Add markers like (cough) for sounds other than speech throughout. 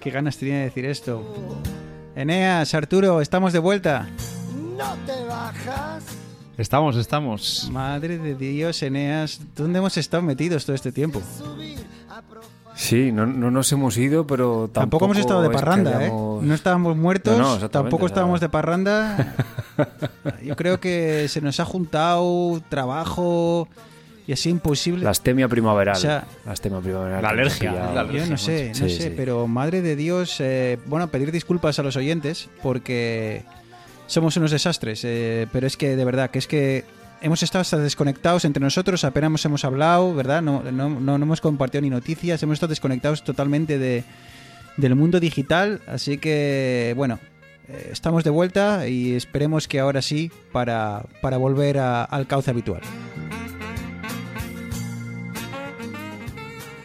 Qué ganas tenía de decir esto. Eneas, Arturo, estamos de vuelta. No te bajas. Estamos, estamos. Madre de Dios, Eneas, ¿dónde hemos estado metidos todo este tiempo? Sí, no, no nos hemos ido, pero tampoco, Tampoco hemos estado de es que parranda, hayamos- ¿eh? No estábamos muertos, No, no, exactamente, tampoco estábamos de parranda. (laughs) Yo creo que se nos ha juntado trabajo y así imposible. La astemia primaveral. O sea, la astemia primaveral. alergia, Yo no sé, no Sí, sé, sí. pero madre de Dios, eh, bueno, pedir disculpas a los oyentes porque somos unos desastres, eh, pero es que de verdad, que es que hemos estado hasta desconectados entre nosotros, apenas hemos hablado, ¿verdad? No, no, no, no hemos compartido ni noticias, hemos estado desconectados totalmente de, del mundo digital, así que bueno, eh, estamos de vuelta y esperemos que ahora sí para, para volver a- al cauce habitual.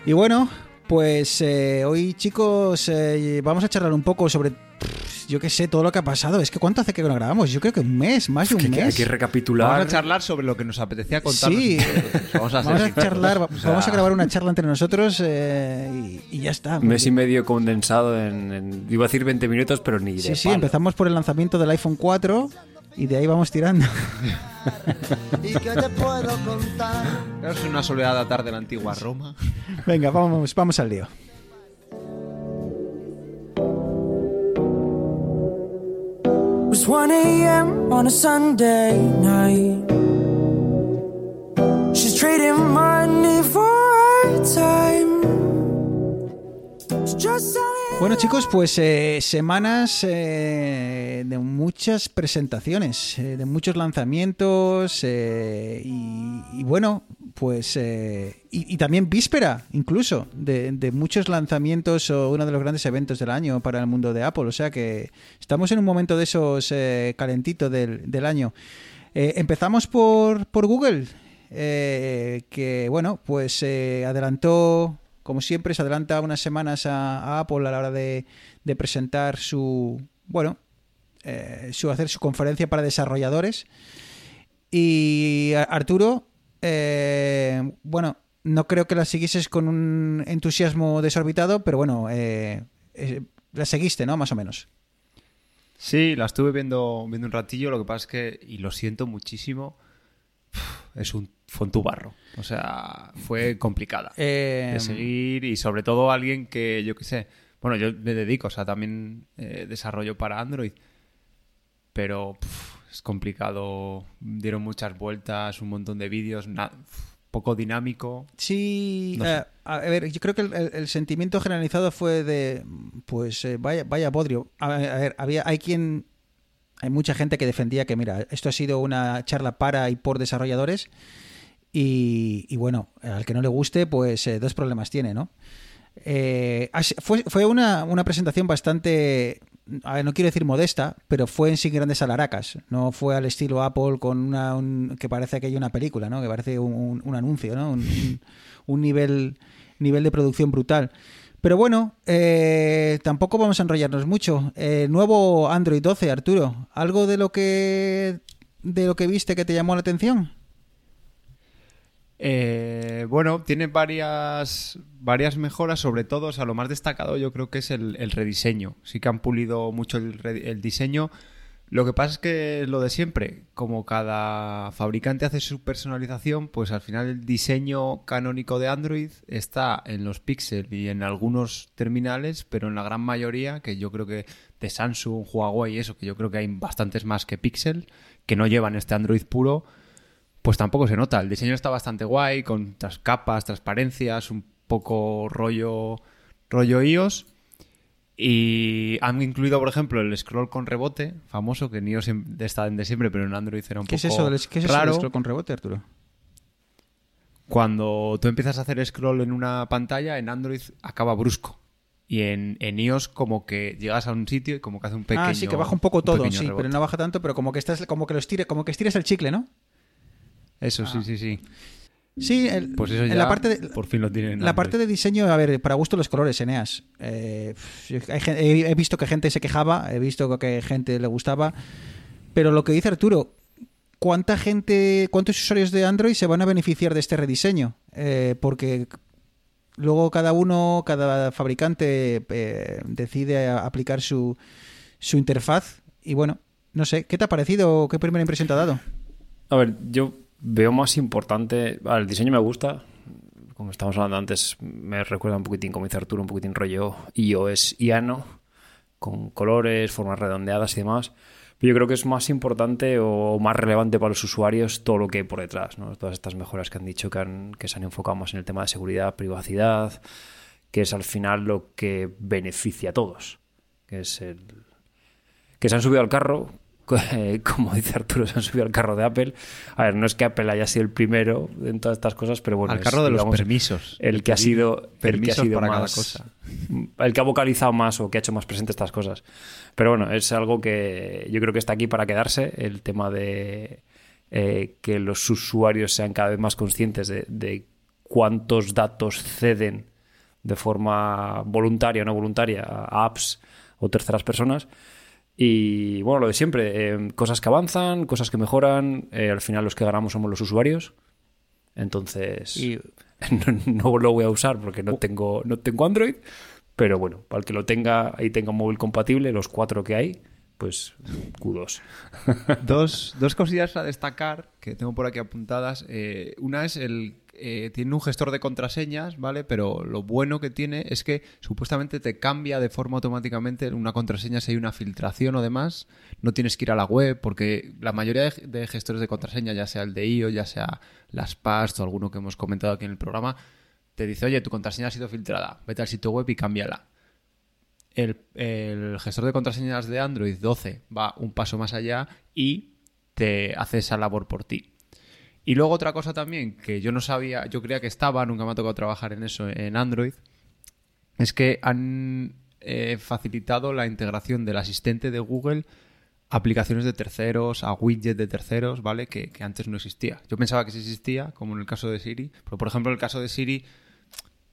Y bueno, pues eh, hoy chicos eh, vamos a charlar un poco sobre, pff, yo qué sé, todo lo que ha pasado. Es que ¿cuánto hace que no grabamos? Yo creo que un mes, más de un Que- que hay mes. que recapitular. Vamos a charlar sobre lo que nos apetecía contar. Sí. (laughs) Vamos a, Vamos a charlar, va- (laughs) O sea, vamos a grabar una charla entre nosotros eh, y, y ya está. Un mes y medio condensado en, en- Iba a decir 20 minutos, pero ni de Sí, sí, palo. empezamos por el lanzamiento del iPhone 4 y de ahí vamos tirando. ¿Y qué te puedo contar? Es una soleada tarde en la antigua Roma. Venga, vamos, vamos al lío. It was 1 a.m. on a Sunday night. She's trading money for her time. Bueno chicos, pues eh, semanas eh, de muchas presentaciones, eh, de muchos lanzamientos y, y bueno, pues y, también víspera incluso de, de muchos lanzamientos o uno de los grandes eventos del año para el mundo de Apple. O sea que estamos en un momento de esos eh, calentito del, del año. Empezamos por, por Google, que bueno, pues adelantó, como siempre, se adelanta unas semanas a, Apple a la hora de, presentar su, bueno, eh, su hacer su conferencia para desarrolladores. Y Arturo, eh, bueno, no creo que la siguieses con un entusiasmo desorbitado, pero bueno, eh, eh, la seguiste, ¿no? Más o menos. Sí, la estuve viendo, viendo un ratillo. Lo que pasa es que, y lo siento muchísimo, es un fue un tubarro. O sea, fue complicada Eh, de seguir y sobre todo alguien que, yo qué sé, bueno, yo me dedico, o sea, también eh, desarrollo para Android, pero pf, es complicado. Dieron muchas vueltas, un montón de vídeos, poco dinámico. Sí, No sé. eh, a ver, yo creo que el, el- el sentimiento generalizado fue de, pues eh, vaya, vaya bodrio. A, ver, a ver, había, hay quien, hay mucha gente que defendía que, mira, esto ha sido una charla para y por desarrolladores y, bueno, al que no le guste, pues eh, dos problemas tiene, ¿no? Eh, fue fue una, una presentación bastante, no quiero decir modesta, pero fue en sin grandes alaracas. No fue al estilo Apple con una un- que parece que hay una película, ¿no? Que parece un, un- un anuncio, ¿no? Un nivel, nivel de producción brutal. Pero bueno, eh, tampoco vamos a enrollarnos mucho. Eh, nuevo Android 12, Arturo. ¿Algo de lo que de lo que viste que te llamó la atención? Eh, bueno, tiene varias, varias mejoras, sobre todo, o sea, lo más destacado yo creo que es el, rediseño. Sí que han pulido mucho el, el diseño. Lo que pasa es que lo de siempre, como cada fabricante hace su personalización, pues al final el diseño canónico de Android está en los Pixel y en algunos terminales, pero en la gran mayoría, que yo creo que de Samsung, Huawei y eso, que yo creo que hay bastantes más que Pixel, que no llevan este Android puro, pues tampoco se nota. El diseño está bastante guay, con tras capas, transparencias, un poco rollo, rollo iOS. Y han incluido, por ejemplo, el scroll con rebote, famoso, que en iOS está de siempre, pero en Android era un ¿Qué es poco eso del, qué es eso del scroll con rebote, Arturo? Cuando tú empiezas a hacer scroll en una pantalla, en Android acaba brusco. Y en, en iOS como que llegas a un sitio y como que hace un pequeño ah, sí, que baja un poco todo, sí, rebote. pero no baja tanto, pero como que estás, como que lo estires, como que estires el chicle, ¿no? Eso, sí, sí, sí. Sí, el- Pues eso en la parte de, por fin lo tienen. La parte de diseño, a ver, para gusto los colores, Eneas. Eh, he, he visto que gente se quejaba, he visto que gente le gustaba, pero lo que dice Arturo, ¿cuánta gente, cuántos usuarios de Android se van a beneficiar de este rediseño? Eh, porque luego cada uno, cada fabricante eh, decide aplicar su, su interfaz y bueno, no sé, ¿qué te ha parecido? ¿Qué primera impresión te ha dado? A ver, yo veo más importante. el diseño me gusta. Como estábamos hablando antes, me recuerda un poquitín, como dice Arturo, un poquitín rollo iOS iano, con colores, formas redondeadas y demás. Pero yo creo que es más importante o más relevante para los usuarios todo lo que hay por detrás. ¿no? Todas estas mejoras que han dicho que, han- se han enfocado más en el tema de seguridad, privacidad, que es al final lo que beneficia a todos. Que se han subido al carro, como dice Arturo, se han subido al carro de Apple. A ver, no es que Apple haya sido el primero en todas estas cosas, pero bueno, Al es, carro de los permisos. El que ha sido, el que ha sido para cada más, cosa. el que ha vocalizado más o que ha hecho más presente estas cosas. Pero bueno, es algo que yo creo que está aquí para quedarse, el tema de eh, que los usuarios sean cada vez más conscientes de, de cuántos datos ceden de forma voluntaria o no voluntaria a apps o terceras personas. Y bueno, lo de siempre, eh, cosas que avanzan, cosas que mejoran, eh, al final los que ganamos somos los usuarios. Entonces, Y- (laughs) no, no lo voy a usar porque no tengo, no tengo Android, pero bueno, para el que lo tenga y tenga un móvil compatible, los cuatro que hay, pues kudos. (laughs) Dos, dos cosillas a destacar que tengo por aquí apuntadas. Eh, una es el. Eh, tiene un gestor de contraseñas, ¿vale? Pero lo bueno que tiene es que supuestamente te cambia de forma automáticamente una contraseña si hay una filtración o demás. No tienes que ir a la web porque la mayoría de, gestores de contraseña, ya sea el de IO, ya sea las PAST o alguno que hemos comentado aquí en el programa, te dice, oye, tu contraseña ha sido filtrada. Vete al sitio web y cámbiala. El gestor de contraseñas de Android 12 va un paso más allá y te hace esa labor por ti. Y luego otra cosa también que yo no sabía, yo creía que estaba, nunca me ha tocado trabajar en eso en Android, es que han eh, facilitado la integración del asistente de Google a aplicaciones de terceros, a widgets de terceros, ¿vale? Que, que antes no existía. Yo pensaba que sí existía, como en el caso de Siri, pero por ejemplo en el caso de Siri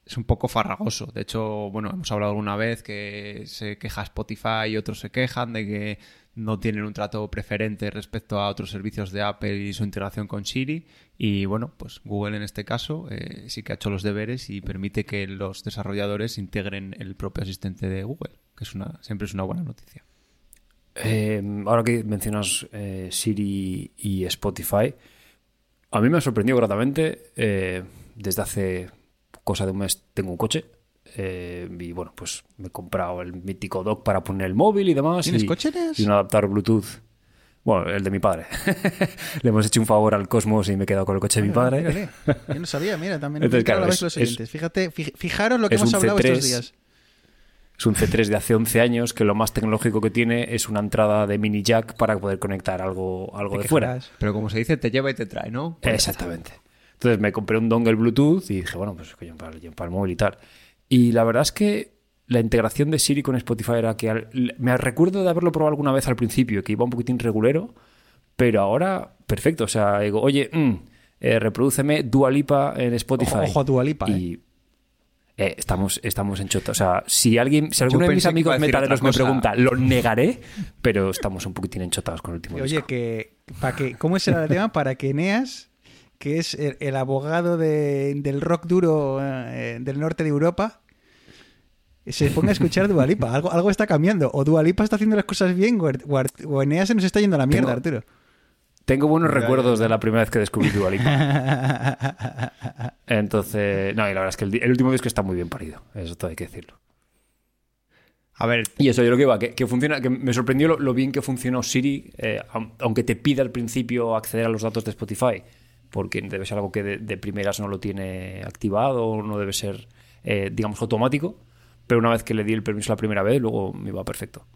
es un poco farragoso. De hecho, bueno, hemos hablado alguna vez que se queja Spotify y otros se quejan de que no tienen un trato preferente respecto a otros servicios de Apple y su integración con Siri. Y bueno, pues Google en este caso eh, sí que ha hecho los deberes y permite que los desarrolladores integren el propio asistente de Google, que es una, siempre es una buena noticia. Eh, ahora que mencionas eh, Siri y Spotify, a mí me ha sorprendido gratamente. desde hace cosa de un mes tengo un coche. Eh, y bueno, pues me he comprado el mítico dock para poner el móvil y demás. ¿Tienes y, coche, Neas? Y un adaptador Bluetooth. Bueno, el de mi padre. (laughs) Le hemos hecho un favor al Cosmos y me he quedado con el coche de mi padre. Yo no sabía, mira, también. (laughs) Entonces, Claro, es- los es-. Fíjate, fij- fijaros lo que hemos hablado C3 estos días. Es un C3 de hace 11 años que lo más tecnológico que tiene es una entrada de mini jack para poder conectar algo, algo de fuera. Pero como se dice, te lleva y te trae, ¿no? Exactamente. Entonces me compré un dongle Bluetooth y dije, bueno, pues coño, para, para el móvil y tal. Y la verdad es que la integración de Siri con Spotify era que al- me recuerdo de haberlo probado alguna vez al principio, que iba un poquitín regulero, pero ahora perfecto. O sea, digo, oye, mm, eh, reprodúceme en Spotify. Ojo, ojo a Dua Lipa, Y eh, estamos, estamos en chota. O sea, si alguien, si alguno de mis amigos metaleros me pregunta, lo negaré, pero estamos un poquitín enchotados con el último Oye, disco. que, para que, ¿cómo es el tema? Para que Eneas, que es el, el abogado de- del rock duro eh, del norte de Europa, se ponga a escuchar Dualipa. Algo, algo está cambiando. O Dualipa está haciendo las cosas bien, o, Eneas se nos está yendo a la mierda, Tengo- Arturo. Tengo buenos recuerdos de la primera vez que descubrí Dua Lipa. (laughs) Entonces, no, y la verdad es que el, di- el último disco está muy bien parido. Eso todo hay que decirlo. A ver, Y eso, yo lo que iba, que, que funciona, que me sorprendió lo, lo bien que funcionó Siri, eh, aun- aunque te pida al principio acceder a los datos de Spotify, porque debe ser algo que de, de primeras no lo tiene activado, no debe ser, eh, digamos, automático. Pero una vez que le di el permiso la primera vez, luego me iba perfecto.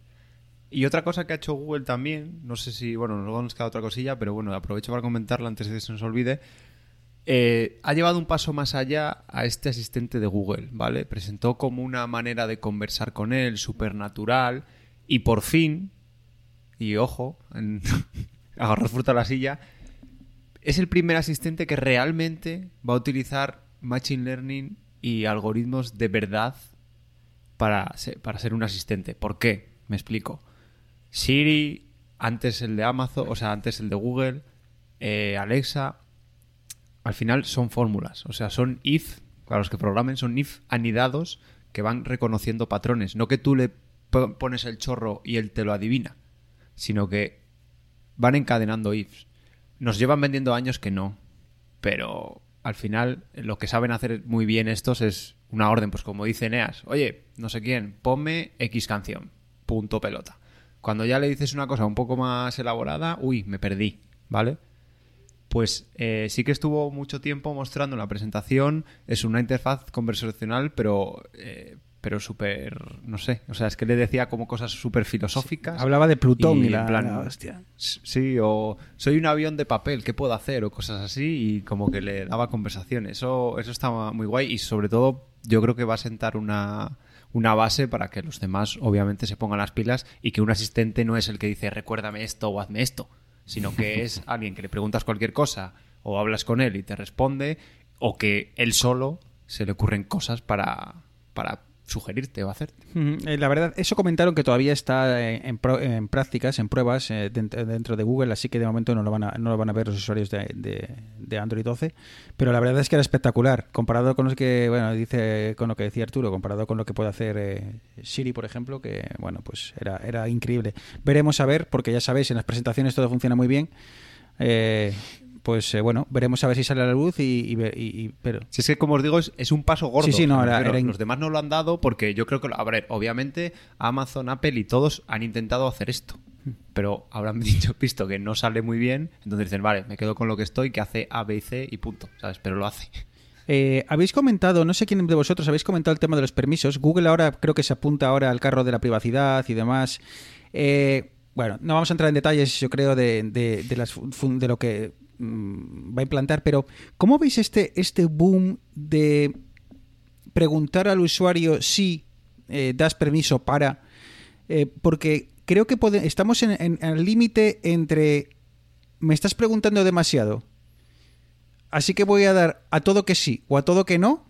Y otra cosa que ha hecho Google también, no sé si, bueno, luego nos queda otra cosilla, pero bueno, aprovecho para comentarla antes de que se nos olvide. eh, ha llevado un paso más allá a este asistente de Google, ¿vale? Presentó como una manera de conversar con él, supernatural, y por fin, y ojo, en- (laughs) fruta a la silla, es el primer asistente que realmente va a utilizar Machine Learning y algoritmos de verdad para ser, para ser un asistente. ¿Por qué? Me explico. Siri, antes el de Amazon, o sea, antes el de Google, eh, Alexa, al final son fórmulas. O sea, son if, para los que programen, son if anidados que van reconociendo patrones. No que tú le po- pones el chorro y él te lo adivina, sino que van encadenando ifs. Nos llevan vendiendo años que no, pero al final lo que saben hacer muy bien estos es una orden, pues como dice Eneas, oye, no sé quién, ponme X canción, punto pelota. Cuando ya le dices una cosa un poco más elaborada, uy, me perdí, ¿vale? Pues eh, sí que estuvo mucho tiempo mostrando la presentación, es una interfaz conversacional, pero, eh, pero súper, no sé, o sea, es que le decía como cosas súper filosóficas. Hablaba de Plutón y, en la, plan, la hostia. Sí, o soy un avión de papel, ¿qué puedo hacer? O cosas así, y como que le daba conversación. Eso, eso estaba muy guay y sobre todo yo creo que va a sentar una, una base para que los demás obviamente se pongan las pilas y que un asistente no es el que dice recuérdame esto o hazme esto, sino que es (laughs) alguien que le preguntas cualquier cosa o hablas con él y te responde o que él solo se le ocurren cosas para, para sugerirte o hacerte. Eh, La verdad, eso comentaron que todavía está eh, en, pro- en prácticas, en pruebas eh, dentro, de Google, así que de momento no lo van a, no lo van a ver los usuarios de Android 12. Pero la verdad es que era espectacular, comparado con lo que, bueno, dice con lo que decía Arturo, comparado con lo que puede hacer eh, Siri, por ejemplo, que bueno, pues era, era increíble. Veremos a ver, porque ya sabéis, en las presentaciones todo funciona muy bien. Eh, pues eh, bueno, veremos a ver si sale a la luz y, y y- y- pero Si es que, como os digo, es, es un paso gordo. Sí, sí, no, O sea, me era- refiero, era in- Los demás no lo han dado porque yo creo que, a ver, obviamente Amazon, Apple y todos han intentado hacer esto. Pero habrán (laughs) dicho, visto que no sale muy bien, entonces dicen, vale, me quedo con lo que estoy, que hace A, B y C y punto, ¿sabes? Pero lo hace. Eh, habéis comentado, no sé quién de vosotros habéis comentado el tema de los permisos. Google ahora creo que se apunta ahora al carro de la privacidad y demás. Eh, bueno, no vamos a entrar en detalles, yo creo, de, de- de las de lo que va a implantar, pero ¿cómo veis este, este boom de preguntar al usuario si eh, das permiso para? Eh, porque creo que pode- estamos en el límite entre me estás preguntando demasiado Así que voy a dar a todo que sí o a todo que no.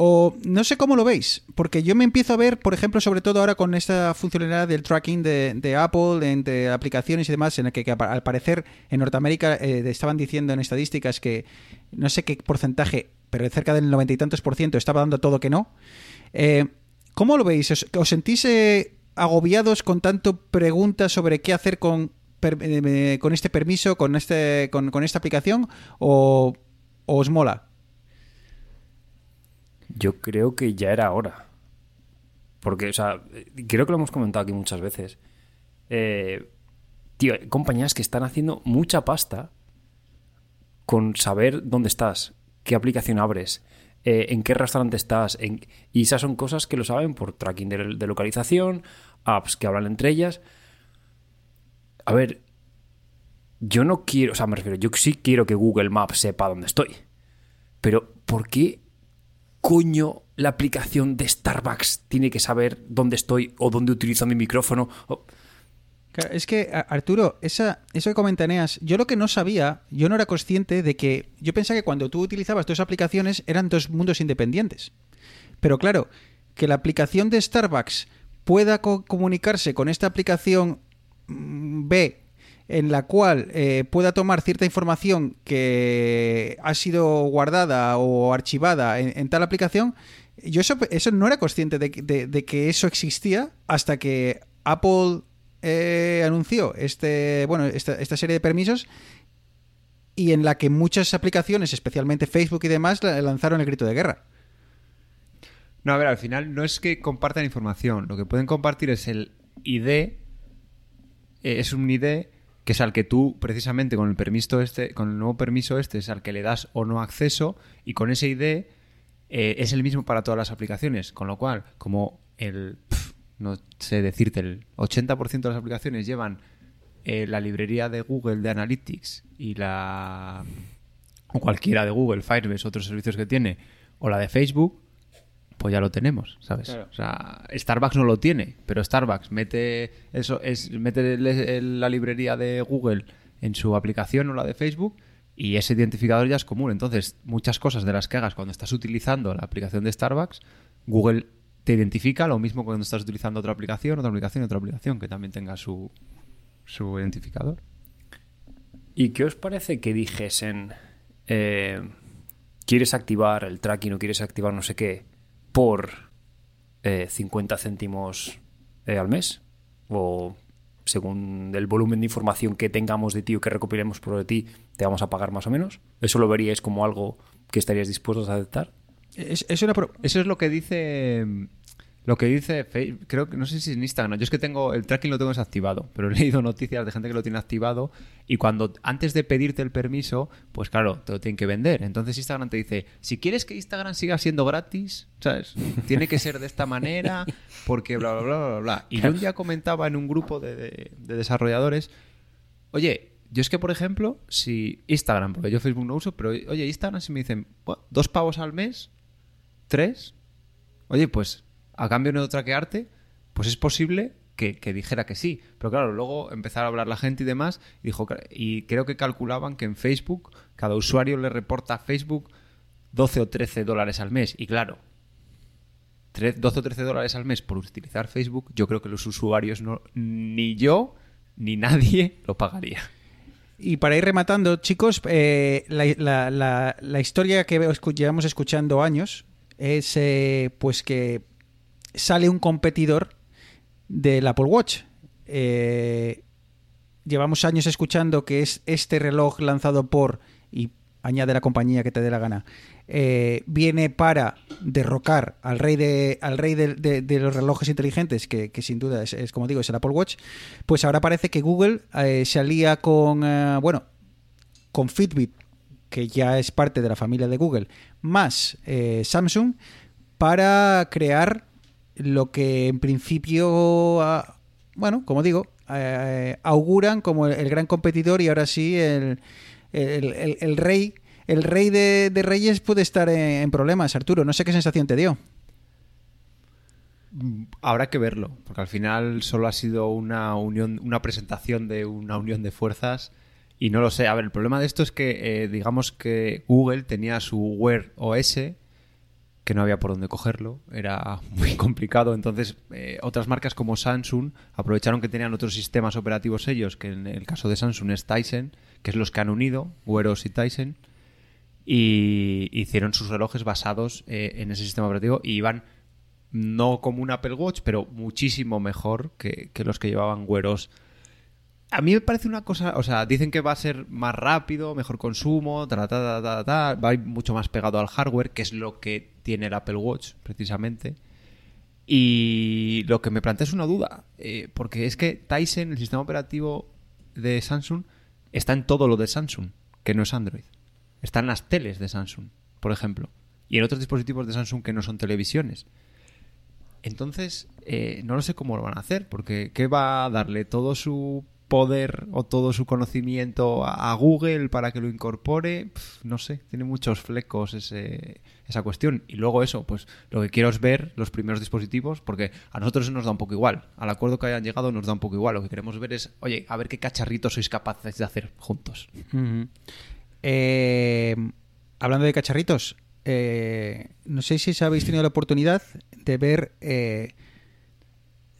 O no sé cómo lo veis, porque yo me empiezo a ver, por ejemplo, sobre todo ahora con esta funcionalidad del tracking de, Apple, de, aplicaciones y demás, en el que, al parecer en Norteamérica eh, estaban diciendo en estadísticas que no sé qué porcentaje, pero cerca del noventa y tantos por ciento estaba dando todo que no. Eh, ¿Cómo lo veis? ¿Os, sentís eh, agobiados con tanto preguntas sobre qué hacer con, eh, con este permiso, con, este, con, con esta aplicación? ¿O, o os mola? Yo creo que ya era hora. Porque, o sea, creo que lo hemos comentado aquí muchas veces. Eh, tío, hay compañías que están haciendo mucha pasta con saber dónde estás, qué aplicación abres, eh, en qué restaurante estás. Y esas son cosas que lo saben por tracking de localización, apps que hablan entre ellas. A ver, yo no quiero, o sea, me refiero, yo sí quiero que Google Maps sepa dónde estoy. Pero, ¿por qué coño la aplicación de Starbucks tiene que saber dónde estoy o dónde utilizo mi micrófono? Es que, Arturo, esa, eso que comentaneas, yo lo que no sabía, yo no era consciente de que. Yo pensaba que cuando tú utilizabas dos aplicaciones eran dos mundos independientes. Pero claro, que la aplicación de Starbucks pueda co- comunicarse con esta aplicación mm, B, en la cual eh, pueda tomar cierta información que ha sido guardada o archivada en, tal aplicación, yo eso, eso no era consciente de, que- eso existía hasta que Apple eh, anunció este, bueno, esta, esta serie de permisos y en la que muchas aplicaciones, especialmente Facebook y demás, la- lanzaron el grito de guerra. No, a ver, al final no es que compartan información. Lo que pueden compartir es el ID. eh, es un ID que es al que tú, precisamente con el permiso este, con el nuevo permiso este, es al que le das o no acceso. Y con ese ID eh, es el mismo para todas las aplicaciones. Con lo cual, como el. no sé decirte, el 80% de las aplicaciones llevan eh, la librería de Google de Analytics y la o cualquiera de Google, Firebase, otros servicios que tiene, o la de Facebook, pues ya lo tenemos, ¿sabes? Claro. O sea, Starbucks no lo tiene, pero Starbucks mete eso es mete la librería de Google en su aplicación o la de Facebook y ese identificador ya es común. Entonces, muchas cosas de las que hagas cuando estás utilizando la aplicación de Starbucks, Google te identifica lo mismo cuando estás utilizando otra aplicación, otra aplicación, otra aplicación que también tenga su su identificador. ¿Y qué os parece que dijesen, eh, quieres activar el tracking o quieres activar no sé qué por eh, 50 céntimos eh, al mes? O según el volumen de información que tengamos de ti o que recopilemos por ti, te vamos a pagar más o menos. ¿Eso lo veríais como algo que estaríais dispuestos a aceptar? Es, Eso es lo que dice. Lo que dice Facebook, creo que no sé si es en Instagram. Yo es que tengo el tracking lo tengo desactivado, pero he leído noticias de gente que lo tiene activado y cuando antes de pedirte el permiso, pues claro, te lo tienen que vender. Entonces Instagram te dice, si quieres que Instagram siga siendo gratis, ¿sabes? Tiene que ser de esta manera porque bla bla bla bla bla. Y yo un día comentaba en un grupo de, de- de desarrolladores, oye, yo es que por ejemplo, si Instagram, porque yo Facebook no uso, pero oye, Instagram si me dicen "Buah, dos pavos al mes, tres, oye, pues a cambio de no traquearte, pues es posible que, dijera que sí. Pero claro, luego empezaron a hablar la gente y demás, y, dijo, y creo que calculaban que en Facebook cada usuario le reporta a Facebook 12 o 13 dólares al mes. Y claro, tre- 12 o 13 dólares al mes por utilizar Facebook, yo creo que los usuarios no, ni yo ni nadie (laughs) lo pagaría. Y para ir rematando, chicos, eh, la, la- historia que llevamos escuchando años es eh, pues que sale un competidor del Apple Watch. Eh, llevamos años escuchando que es este reloj lanzado por, y añade la compañía que te dé la gana, eh, viene para derrocar al rey de, al rey de, los relojes inteligentes, que, sin duda es, como digo, es el Apple Watch, pues ahora parece que Google eh, se alía con, eh, bueno, con Fitbit, que ya es parte de la familia de Google, más Samsung, para crear lo que en principio, ah, bueno, como digo, eh, auguran como el, gran competidor y ahora sí el, el- el- rey. El rey de, reyes puede estar en, problemas, Arturo. No sé qué sensación te dio. Habrá que verlo, porque al final solo ha sido una unión, una presentación de una unión de fuerzas y no lo sé. A ver, el problema de esto es que eh, digamos que Google tenía su Wear OS que no había por dónde cogerlo, era muy (laughs) complicado. Entonces, eh, otras marcas como Samsung aprovecharon que tenían otros sistemas operativos ellos, que en el caso de Samsung es Tyson, que es los que han unido, Wear OS y Tyson, y hicieron sus relojes basados eh, en ese sistema operativo y iban no como un Apple Watch, pero muchísimo mejor que, los que llevaban Wear OS. A mí me parece una cosa, o sea, dicen que va a ser más rápido, mejor consumo, ta, ta, ta, ta, va a ir mucho más pegado al hardware, que es lo que tiene el Apple Watch, precisamente. Y lo que me plantea es una duda, eh, porque es que Tyson, el sistema operativo de Samsung, está en todo lo de Samsung, que no es Android. Está en las teles de Samsung, por ejemplo, y en otros dispositivos de Samsung que no son televisiones. Entonces, eh, no lo sé cómo lo van a hacer, porque ¿qué va a darle todo su poder o todo su conocimiento a, Google para que lo incorpore? No sé, tiene muchos flecos ese, esa cuestión. Y luego eso, pues lo que quiero es ver los primeros dispositivos, porque a nosotros nos da un poco igual. Al acuerdo que hayan llegado nos da un poco igual. Lo que queremos ver es, oye, a ver qué cacharritos sois capaces de hacer juntos. Eh, hablando de cacharritos, eh, no sé si habéis tenido la oportunidad de ver eh,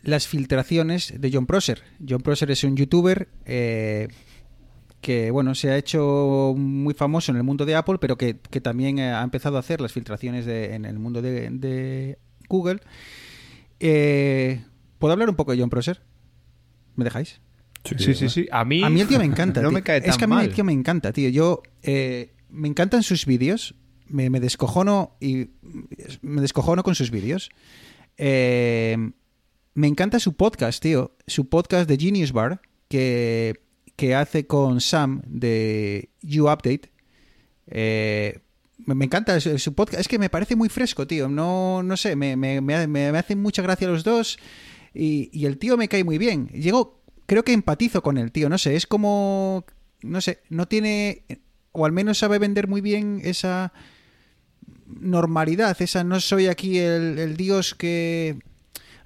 las filtraciones de John Prosser. John Prosser es un youtuber eh, que bueno se ha hecho muy famoso en el mundo de Apple, pero que, que también eh, ha empezado a hacer las filtraciones de- en el mundo de, de Google. Eh, ¿Puedo hablar un poco de John Prosser? ¿Me dejáis? Sí, sí, sí. A mí, A mí el tío me encanta. (laughs) no tío. me cae tan es que a mí mal. el tío me encanta, tío. Yo eh, me encantan sus vídeos. Me, me descojono y me descojono con sus vídeos. Eh, me encanta su podcast, tío. Su podcast de Genius Bar que, que hace con Sam de You Update. Eh, me, encanta su, podcast. Es que me parece muy fresco, tío. No, no sé, me, me, me, me hacen mucha gracia los dos. Y, y el tío me cae muy bien. Llego, creo que empatizo con el tío. No sé, es como. No sé, no tiene. o al menos sabe vender muy bien esa normalidad, esa no soy aquí el dios que...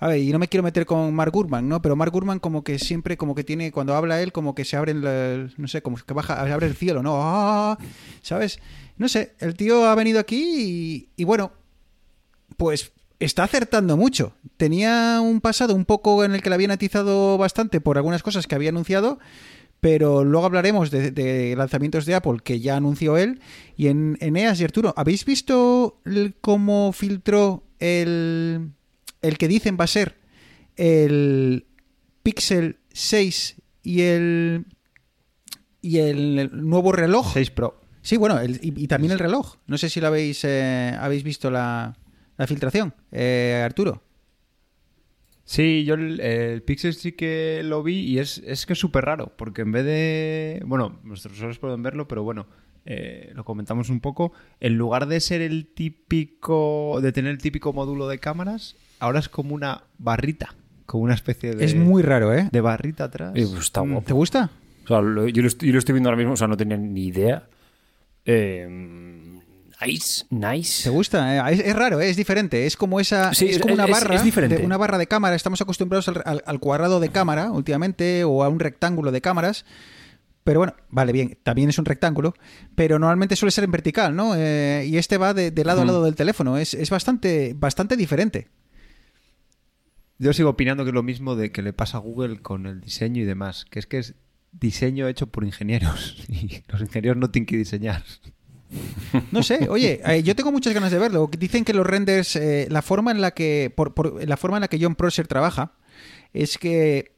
A ver, y no me quiero meter con Mark Gurman, ¿no? Pero Mark Gurman como que siempre, como que tiene, cuando habla él, como que se abren, la- no sé, como que baja, abre el cielo, ¿no? ¡Ah! ¿Sabes? No sé, el tío ha venido aquí y, y bueno, pues está acertando mucho. Tenía un pasado un poco en el que le habían atizado bastante por algunas cosas que había anunciado, pero luego hablaremos de, lanzamientos de Apple que ya anunció él. Y en Eneas y Arturo, ¿habéis visto cómo filtró el, el que dicen va a ser el Pixel 6 y el, y el nuevo reloj? 6 Pro. Sí, bueno, el- y, y también el reloj. No sé si lo habéis, eh, habéis visto la, la filtración, eh, Arturo. Sí, yo el, el Pixel sí que lo vi y es, es que es súper raro, porque en vez de... Bueno, nuestros usuarios pueden verlo, pero bueno, eh, lo comentamos un poco. En lugar de ser el típico... de tener el típico módulo de cámaras, ahora es como una barrita, como una especie de... Es muy raro, ¿eh? De barrita atrás. Y, pues, está Mm. guapo. ¿Te gusta? O sea, lo- yo, lo estoy, yo lo estoy viendo ahora mismo, o sea, no tenía ni idea. Eh, nice, nice. ¿Te gusta? Eh, Es, es raro, ¿eh? es diferente. Es como esa. Sí, es es- como una es- barra. es diferente. de- una barra de cámara. Estamos acostumbrados al, al- al cuadrado de cámara últimamente o a un rectángulo de cámaras. Pero bueno, vale, bien, también es un rectángulo, pero normalmente suele ser en vertical, ¿no? Eh, y este va de, de lado a lado del teléfono. Es, es bastante, bastante diferente. Yo sigo opinando que es lo mismo de que le pasa a Google con el diseño y demás, que es que es diseño hecho por ingenieros (laughs) y los ingenieros no tienen que diseñar. No sé, oye, eh, yo tengo muchas ganas de verlo. Dicen que los renders, eh, la forma en la que, por, la forma en la que John Prosser trabaja, es que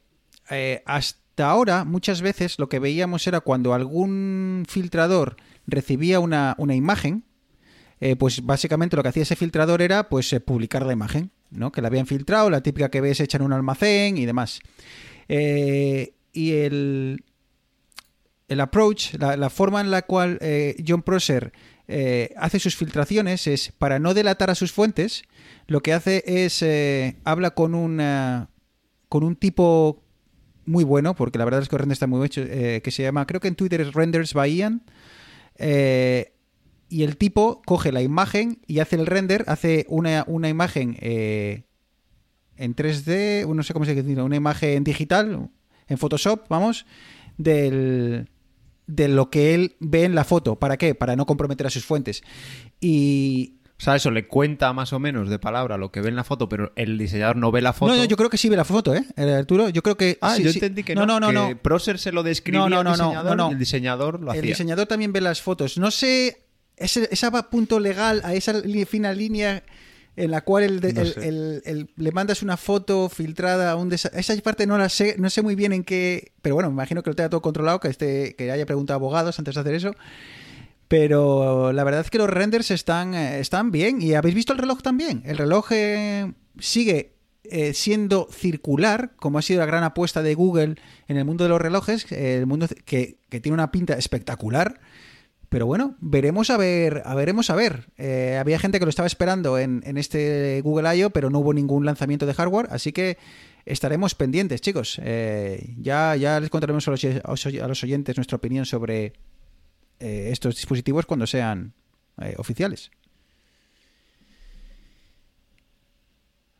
eh, hasta ahora muchas veces lo que veíamos era cuando algún filtrador recibía una, una imagen, pues básicamente lo que hacía ese filtrador era pues publicar la imagen, ¿no? Que la habían filtrado, la típica que ves hecha en un almacén y demás. Eh, y el, el approach, la, forma en la cual eh, John Prosser eh, hace sus filtraciones es para no delatar a sus fuentes, lo que hace es habla con una con un tipo muy bueno, porque la verdad es que render está muy hecho, que se llama, creo que en Twitter es Renders by Ian, y el tipo coge la imagen y hace el render, hace una, una imagen eh, en 3D, no sé cómo se dice, una imagen digital, en Photoshop, vamos, del, de lo que él ve en la foto. ¿Para qué? Para no comprometer a sus fuentes. Y... O sea, eso le cuenta más o menos de palabra lo que ve en la foto, pero el diseñador no ve la foto. No, no, yo creo que sí ve la foto, ¿eh? Eh, Arturo, yo creo que... Ah, sí, yo sí. entendí que no. no. No, no, no. Proser se lo describía No, no, no, al diseñador y el diseñador lo El hacía. diseñador también ve las fotos. No sé, ese, a punto legal, a esa fina línea en la cual el de- No el- sé. el- el- le mandas una foto filtrada a un Esa parte no la sé, no sé muy bien en qué... Pero bueno, me imagino que lo tenga todo controlado, que, esté, que haya preguntado a abogados antes de hacer eso. Pero la verdad es que los renders están, eh, están bien. ¿Y habéis visto el reloj también? El reloj eh, sigue eh, siendo circular, como ha sido la gran apuesta de Google en el mundo de los relojes, el mundo que, que tiene una pinta espectacular. Pero bueno, veremos a ver, a veremos a ver. Eh, había gente que lo estaba esperando en, en este Google I.O., pero no hubo ningún lanzamiento de hardware, así que estaremos pendientes, chicos. Eh, ya, ya les contaremos a los, oyentes nuestra opinión sobre eh, estos dispositivos cuando sean oficiales.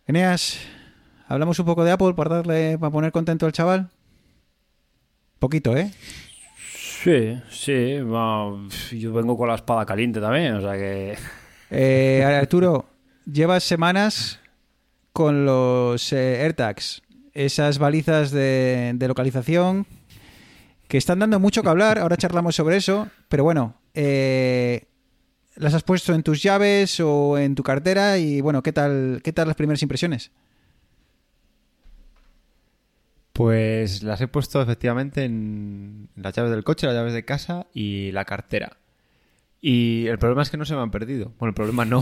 Eneas, hablamos un poco de Apple para darle, para poner contento al chaval. Poquito, ¿eh? Sí, sí. yo vengo con la espada caliente también, o sea que. (laughs) Eh, Arturo, llevas semanas con los eh, AirTags, esas balizas de, de localización que están dando mucho que hablar. Ahora charlamos sobre eso, pero bueno, eh, las has puesto en tus llaves o en tu cartera y bueno, ¿qué tal, qué tal las primeras impresiones? Pues las he puesto efectivamente en las llaves del coche, las llaves de casa y la cartera. Y el problema es que no se me han perdido. Bueno, el problema no.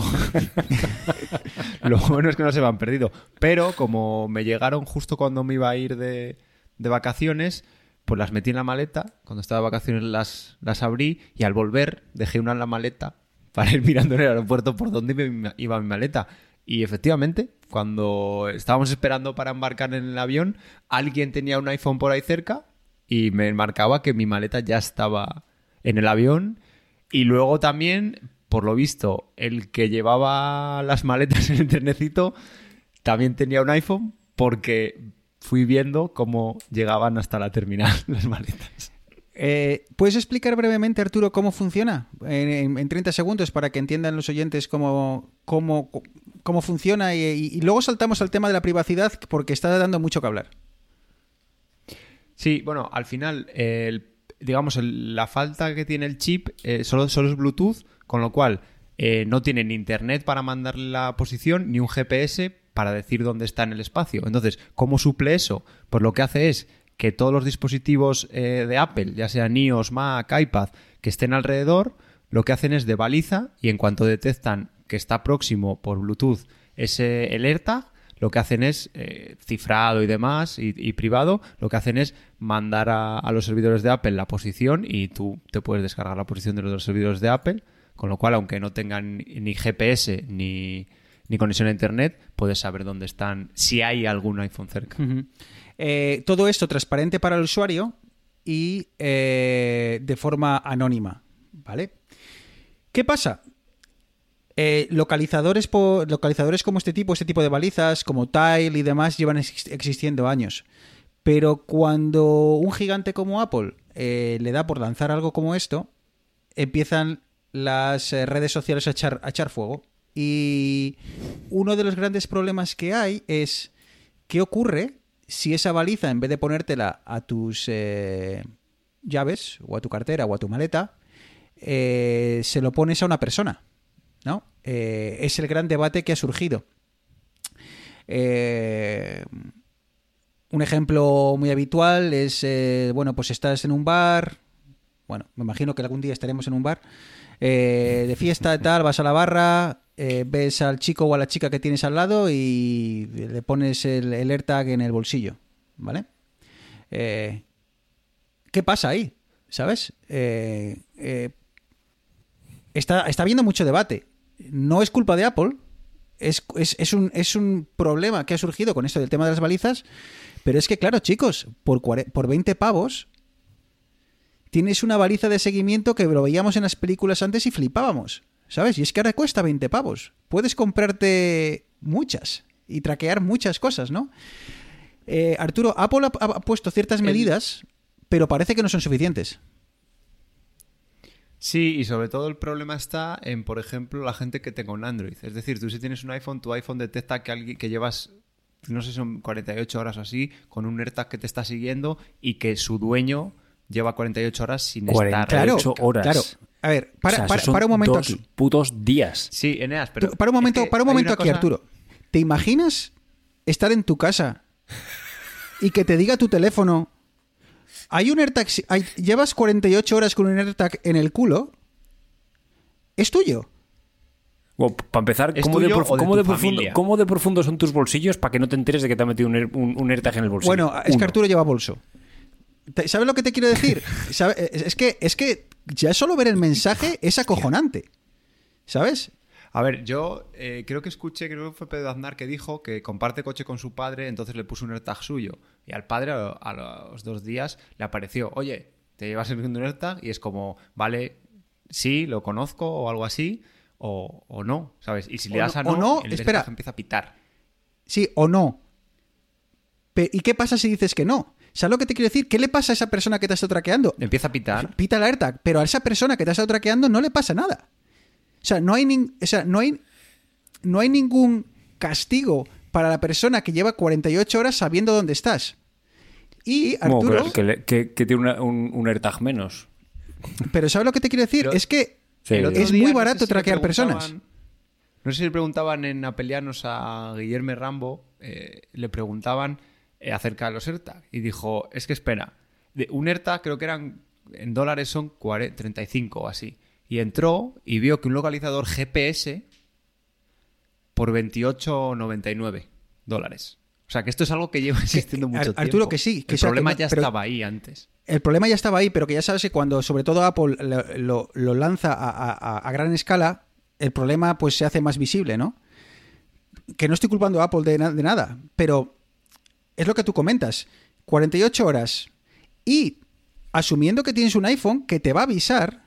(laughs) Lo bueno es que no se me han perdido. Pero como me llegaron justo cuando me iba a ir de, de vacaciones, pues las metí en la maleta. Cuando estaba de vacaciones las, las abrí y al volver dejé una en la maleta para ir (laughs) mirando en el aeropuerto por dónde iba mi- maleta. Y efectivamente, cuando estábamos esperando para embarcar en el avión, alguien tenía un iPhone por ahí cerca y me marcaba que mi maleta ya estaba en el avión Y luego también, por lo visto, el que llevaba las maletas (laughs) en el trenecito también tenía un iPhone porque fui viendo cómo llegaban hasta la terminal (laughs) las maletas. Eh, ¿Puedes explicar brevemente, Arturo, cómo funciona? En- en 30 segundos para que entiendan los oyentes cómo, cómo, cómo funciona y, luego saltamos al tema de la privacidad porque está dando mucho que hablar. Sí, bueno, al final, el- digamos, el- la falta que tiene el chip eh, solo, solo es Bluetooth, con lo cual eh, no tiene ni internet para mandarle la posición, ni un GPS para decir dónde está en el espacio. Entonces, ¿cómo suple eso? Pues lo que hace es que todos los dispositivos eh, de Apple, ya sean iOS, Mac, iPad, que estén alrededor, lo que hacen es de baliza y en cuanto detectan que está próximo por Bluetooth ese el AirTag, lo que hacen es eh, cifrado y demás y, privado, lo que hacen es mandar a, los servidores de Apple la posición y tú te puedes descargar la posición de los servidores de Apple, con lo cual aunque no tengan ni- ni GPS ni, ni conexión a internet, puedes saber dónde están, si hay algún iPhone cerca. Eh, todo esto transparente para el usuario y eh, de forma anónima, ¿vale? ¿Qué pasa? Eh, localizadores, po- localizadores como este tipo, este tipo de balizas, como Tile y demás, llevan ex- existiendo años. Pero cuando un gigante como Apple eh, le da por lanzar algo como esto, empiezan las eh, redes sociales a echar, fuego. Y uno de los grandes problemas que hay es qué ocurre si esa baliza, en vez de ponértela a tus eh, llaves, o a tu cartera, o a tu maleta, se lo pones a una persona. ¿No? Eh, es el gran debate que ha surgido. Eh, un ejemplo muy habitual es, eh, bueno, pues estás en un bar, bueno, me imagino que algún día estaremos en un bar, de fiesta tal, vas a la barra, ves al chico o a la chica que tienes al lado y le pones el, el AirTag en el bolsillo, ¿vale? ¿Qué pasa ahí? ¿Sabes? Está, está habiendo mucho debate. No es culpa de Apple, es, es- es un, es un problema que ha surgido con esto del tema de las balizas, pero es que, claro, chicos, por, por 20 pavos tienes una baliza de seguimiento que lo veíamos en las películas antes y flipábamos, ¿sabes? Y es que ahora cuesta 20 pavos. Puedes comprarte muchas y traquear muchas cosas, ¿no? Eh, Arturo, Apple ha, ha puesto ciertas medidas, pero parece que no son suficientes. Sí, y sobre todo el problema está en, por ejemplo, la gente que tenga un Android. Es decir, tú si tienes un iPhone, tu iPhone detecta que alguien que llevas, no sé si son 48 horas o así, con un AirTag que te está siguiendo y que su dueño lleva 48 horas sin estar. 48 horas. Claro. A ver, para, O sea, para- esos son para un momento dos aquí. putos días. Sí, Eneas, pero. Tú- para un es momento, que para un momento aquí, cosa- Arturo. ¿Te imaginas estar en tu casa y que te diga tu teléfono, hay un AirTag, si- hay- llevas 48 horas con un AirTag en el culo, es tuyo. para empezar, ¿Es ¿cómo de, cómo profundo, cómo de profundo son tus bolsillos para que no te enteres de que te ha metido un, un- un AirTag en el bolsillo? Bueno, es que. Arturo lleva bolso. ¿Sabes lo que te quiero decir? (laughs) ¿Sabe- Es es que, es que ya solo ver el mensaje es acojonante. ¿Sabes? A ver, yo eh, creo que escuché, creo que fue Pedro Aznar que dijo que comparte coche con su padre, entonces le puso un AirTag suyo. Y al padre a, a los dos días le apareció, oye, te llevas el un AirTag y es como, vale, sí, lo conozco o algo así, o, o no, ¿sabes? Y si le O das a no- no, o no, el espera. AirTag empieza a pitar. Sí o no. Pe- ¿Y qué pasa si dices que no? ¿Sabes lo que te quiero decir? ¿Qué le pasa a esa persona que te ha estado traqueando? Empieza a pitar. Pita la AirTag, pero a esa persona que te ha estado traqueando no le pasa nada. O sea, no hay, nin- o sea, no hay, no hay ningún castigo para la persona que lleva 48 horas sabiendo dónde estás. Y Arturo, pero que, le- que- que tiene una- un, un AirTag menos. pero ¿sabes lo que te quiero decir? Pero- es que Sí. Es muy no sé barato si traquear personas. No sé si le preguntaban en Apelianos a Guillermo Rambo, eh, le preguntaban eh, acerca de los AirTag. Y dijo, es que espera, de un AirTag creo que eran, en dólares son 40 35 o así. Y entró y vio que un localizador GPS por 28,99 dólares. O sea que esto es algo que lleva existiendo mucho tiempo. Arturo, que sí, que El sea, que problema no- ya estaba ahí antes. El problema ya estaba ahí, pero que ya sabes que cuando sobre todo Apple lo, lo- lo lanza a, a- a gran escala, el problema pues se hace más visible, ¿no? Que no estoy culpando a Apple de, na- de nada, pero es lo que tú comentas. 48 horas y asumiendo que tienes un iPhone que te va a avisar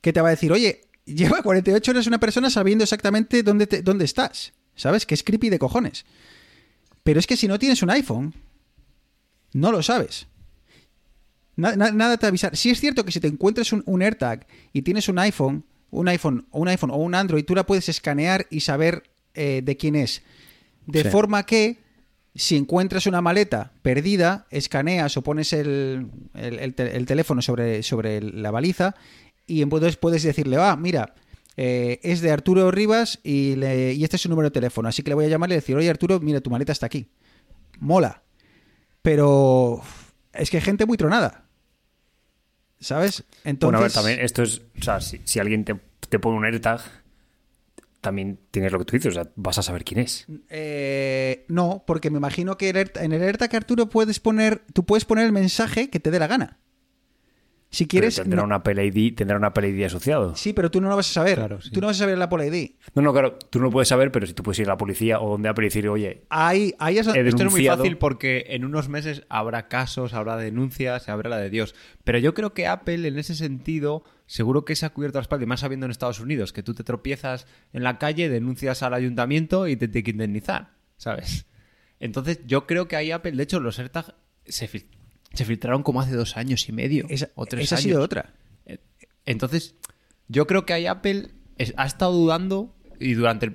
que te va a decir, oye, lleva 48 horas una persona sabiendo exactamente dónde, te- dónde estás. ¿Sabes? Que es creepy de cojones. Pero es que si no tienes un iPhone, no lo sabes. Na- na- nada te avisar. Si es cierto que si te encuentras un, un AirTag y tienes un iPhone, un iPhone o un iPhone o un Android, tú la puedes escanear y saber eh, de quién es. De Sí. forma que si encuentras una maleta perdida, escaneas o pones el, el- el te- el teléfono sobre, sobre la baliza y entonces puedes decirle, ah, mira, eh, es de Arturo Rivas y, le- y este es su número de teléfono. Así que le voy a llamar y decir, oye Arturo, mira, tu maleta está aquí. Mola. Pero es que hay gente muy tronada. ¿Sabes? Entonces, Bueno, a ver, también esto es. O sea, si, si alguien te, te pone un AirTag, también tienes lo que tú dices, o sea, vas a saber quién es. Eh, no, porque me imagino que en el AirTag Arturo puedes poner, tú puedes poner el mensaje que te dé la gana. Si Pero quieres, tendrá no- una Apple ID, tendrá una Apple ID asociado. sí, pero tú no lo vas a saber. Claro, sí. Tú no vas a saber el Apple ID. No, no, claro, tú no lo puedes saber, pero si tú puedes ir a la policía o donde Apple y decir, oye, Ahí, ahí es Esto es muy fácil porque en unos meses habrá casos, habrá denuncias, habrá la de Dios. Pero yo creo que Apple, en ese sentido, seguro que se ha cubierto la espalda, y más sabiendo en Estados Unidos, que tú te tropiezas en la calle, denuncias al ayuntamiento y te tiene que indemnizar, ¿sabes? Entonces, yo creo que ahí Apple, de hecho, los AirTag se, se filtraron como hace dos años y medio esa, o tres esa ha sido otra. Eh, Entonces, yo creo que ahí Apple ha estado dudando y durante el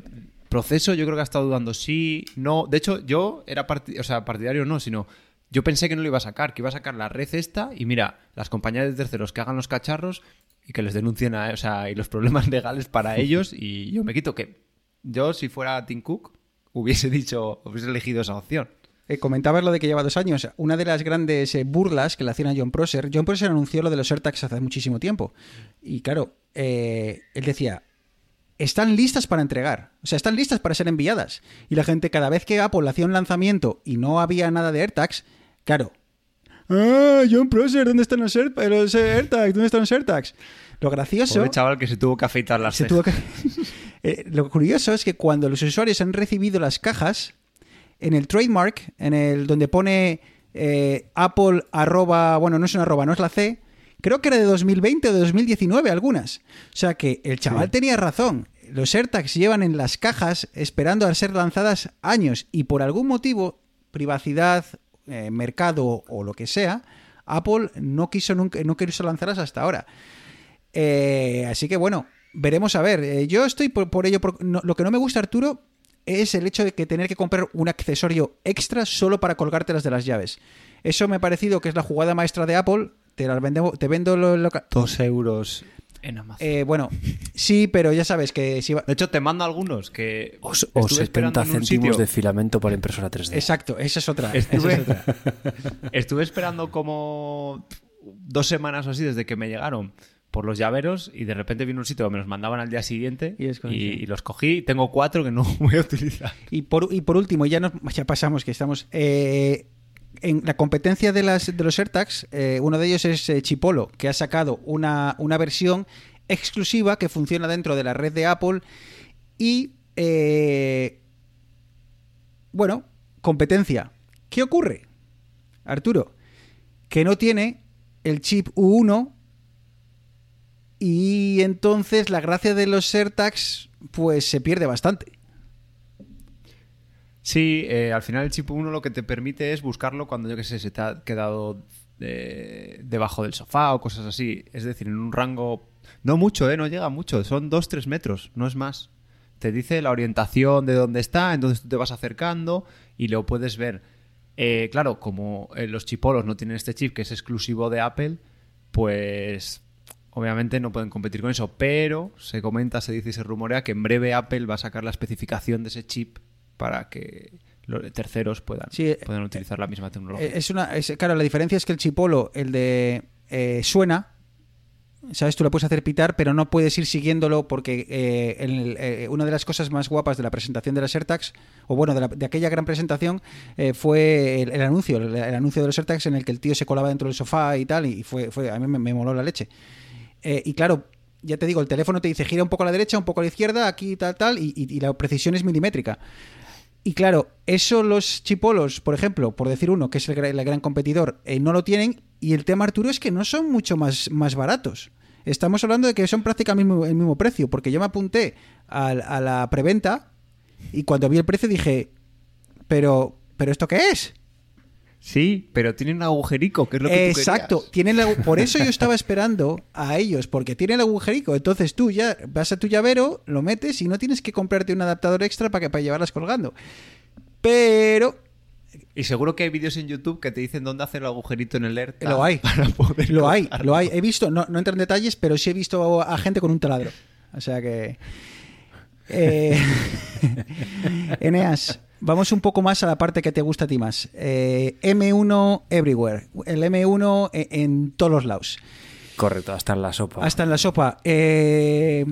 proceso yo creo que ha estado dudando sí, no. De hecho, yo era parti- o sea, partidario no, sino yo pensé que no lo iba a sacar, que iba a sacar la red esta y mira, las compañías de terceros que hagan los cacharros y que les denuncien a, o sea, y los problemas (laughs) legales para (laughs) ellos y yo me quito que yo si fuera Tim Cook hubiese dicho, hubiese elegido esa opción. Eh, comentabas lo de que lleva dos años. Una de las grandes eh, burlas que le hacían a John Prosser. John Prosser anunció lo de los AirTags hace muchísimo tiempo. Y claro, eh, él decía, están listas para entregar. O sea, están listas para ser enviadas. Y la gente, cada vez que Apple hacía un lanzamiento y no había nada de AirTags, claro. Ah, John Prosser, ¿dónde están los, Air- los AirTags? ¿Dónde están los AirTags? Lo gracioso... Pobre chaval que se tuvo que afeitar las Se cejas. tuvo que- (laughs) Eh, lo curioso es que cuando los usuarios han recibido las cajas, en el trademark, en el donde pone eh, Apple arroba, bueno, no es una arroba, no es la C, creo que era de 2020 o de 2019 algunas. O sea que el chaval tenía razón. Los AirTags llevan en las cajas esperando a ser lanzadas años y por algún motivo, privacidad, eh, mercado o lo que sea, Apple no quiso nunca, no quiso lanzarlas hasta ahora. Eh, así que bueno, veremos a ver. Eh, yo estoy por, por ello. por- no- lo que no me gusta, Arturo, es el hecho de que tener que comprar un accesorio extra solo para colgártelas de las llaves. Eso me ha parecido que es la jugada maestra de Apple. Te las vendemos, te vendo lo, Dos euros en Amazon. Eh, bueno, sí, pero ya sabes que si va- De hecho, te mando algunos que o, estuve o 70 esperando en un céntimos sitio. de filamento para impresora 3D. Exacto, esa es otra. Estuve, Esa es otra. (laughs) estuve esperando como dos semanas o así desde que me llegaron por los llaveros y de repente vino un sitio donde me los mandaban al día siguiente Y los cogí. Tengo cuatro que no (laughs) voy a utilizar. Y por, y por último, ya, nos, ya pasamos, que estamos. eh, en la competencia de, las, de los AirTags, eh, uno de ellos es eh, Chipolo, que ha sacado una, una versión exclusiva que funciona dentro de la red de Apple. Y. bueno, competencia. ¿Qué ocurre? Arturo, que no tiene el chip U1 y entonces la gracia de los AirTags pues se pierde bastante. Sí, eh, al final el chip 1 lo que te permite es buscarlo cuando, yo que sé, se te ha quedado eh, debajo del sofá o cosas así. Es decir, en un rango... No mucho, ¿eh? No llega mucho. Son 2-3 metros, no es más. Te dice la orientación de dónde está, entonces tú te vas acercando y lo puedes ver. Eh, claro, como eh, los chipolos no tienen este chip que es exclusivo de Apple, pues obviamente no pueden competir con eso. Pero se comenta, se dice y se rumorea que en breve Apple va a sacar la especificación de ese chip para que los terceros puedan, Sí, eh, puedan utilizar la misma tecnología. Eh, Es una, es- claro, la diferencia es que el chipolo, el de eh, suena, ¿sabes? Tú lo puedes hacer pitar, pero no puedes ir siguiéndolo porque eh, el- eh, una de las cosas más guapas de la presentación de las AirTags, o bueno, de, la- de aquella gran presentación, eh, fue el, el anuncio, el, el anuncio de los AirTags en el que el tío se colaba dentro del sofá y tal, y fue, fue a mí me, me moló la leche. Eh, y claro, ya te digo, el teléfono te dice gira un poco a la derecha, un poco a la izquierda, aquí tal, tal, y, la precisión es milimétrica. Y claro, eso los chipolos, por ejemplo, por decir uno, que es el, gra- el gran competidor, eh, no lo tienen. Y el tema, Arturo, es que no son mucho más, más baratos. estamos hablando de que son prácticamente el mismo, precio, porque yo me apunté al- a, la preventa y cuando vi el precio dije, pero, ¿pero esto qué es? Sí, pero tiene un agujerico, que es lo que tú Exacto, querías. tienen agu- por eso yo estaba esperando a ellos, porque tiene el agujerico. Entonces tú ya vas a tu llavero, lo metes y no tienes que comprarte un adaptador extra para, que, para llevarlas colgando. Pero Y seguro que hay vídeos en YouTube que te dicen dónde hacer el agujerito en el AirTag lo hay, (laughs) para poder lo hay, lo hay. He visto, no, no entro en detalles, pero sí he visto a gente con un taladro. O sea que. Eh, (laughs) Eneas, vamos un poco más a la parte que te gusta a ti más. Eh, M1 Everywhere. El M1 en, en todos los lados. Correcto, hasta en la sopa. Hasta en la sopa. Eh,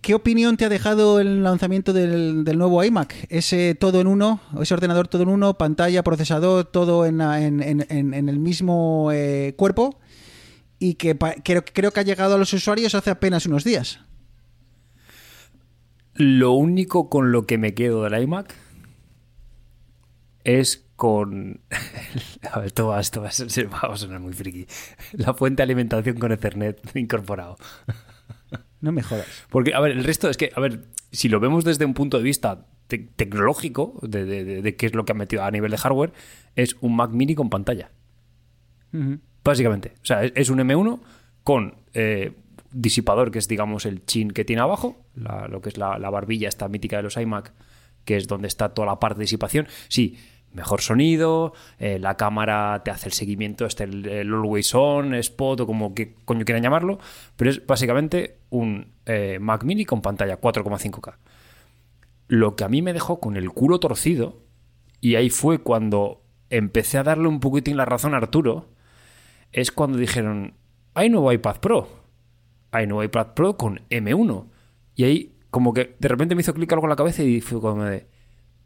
¿Qué opinión te ha dejado el lanzamiento del, del nuevo iMac? Ese todo en uno, ese ordenador todo en uno, pantalla, procesador, todo en, la- en- en- en- en el mismo eh, cuerpo y que creo que ha llegado a los usuarios hace apenas unos días. Lo único con lo que me quedo del iMac es con. (laughs) A ver, esto va, esto va a ser- va a sonar muy friki. La fuente de alimentación con Ethernet incorporado. No me jodas. Porque, a ver, el resto es que, a ver, si lo vemos desde un punto de vista te- tecnológico, de, de- de- de qué es lo que han metido a nivel de hardware, es un Mac mini con pantalla. Básicamente. O sea, es, es un M1 con eh, disipador, que es, digamos, el chin que tiene abajo, la- lo que es la, la barbilla esta mítica de los iMac, que es donde está toda la parte de disipación. Sí, mejor sonido, eh, la cámara te hace el seguimiento, este el, el always on, spot o como que coño quieran llamarlo, pero es básicamente un eh, Mac mini con pantalla 4,5K. Lo que a mí me dejó con el culo torcido, y ahí fue cuando empecé a darle un poquitín la razón a Arturo, es cuando dijeron, hay nuevo iPad Pro. Hay nuevo iPad Pro con M1. Y ahí como que de repente me hizo clic algo en la cabeza y fue como de,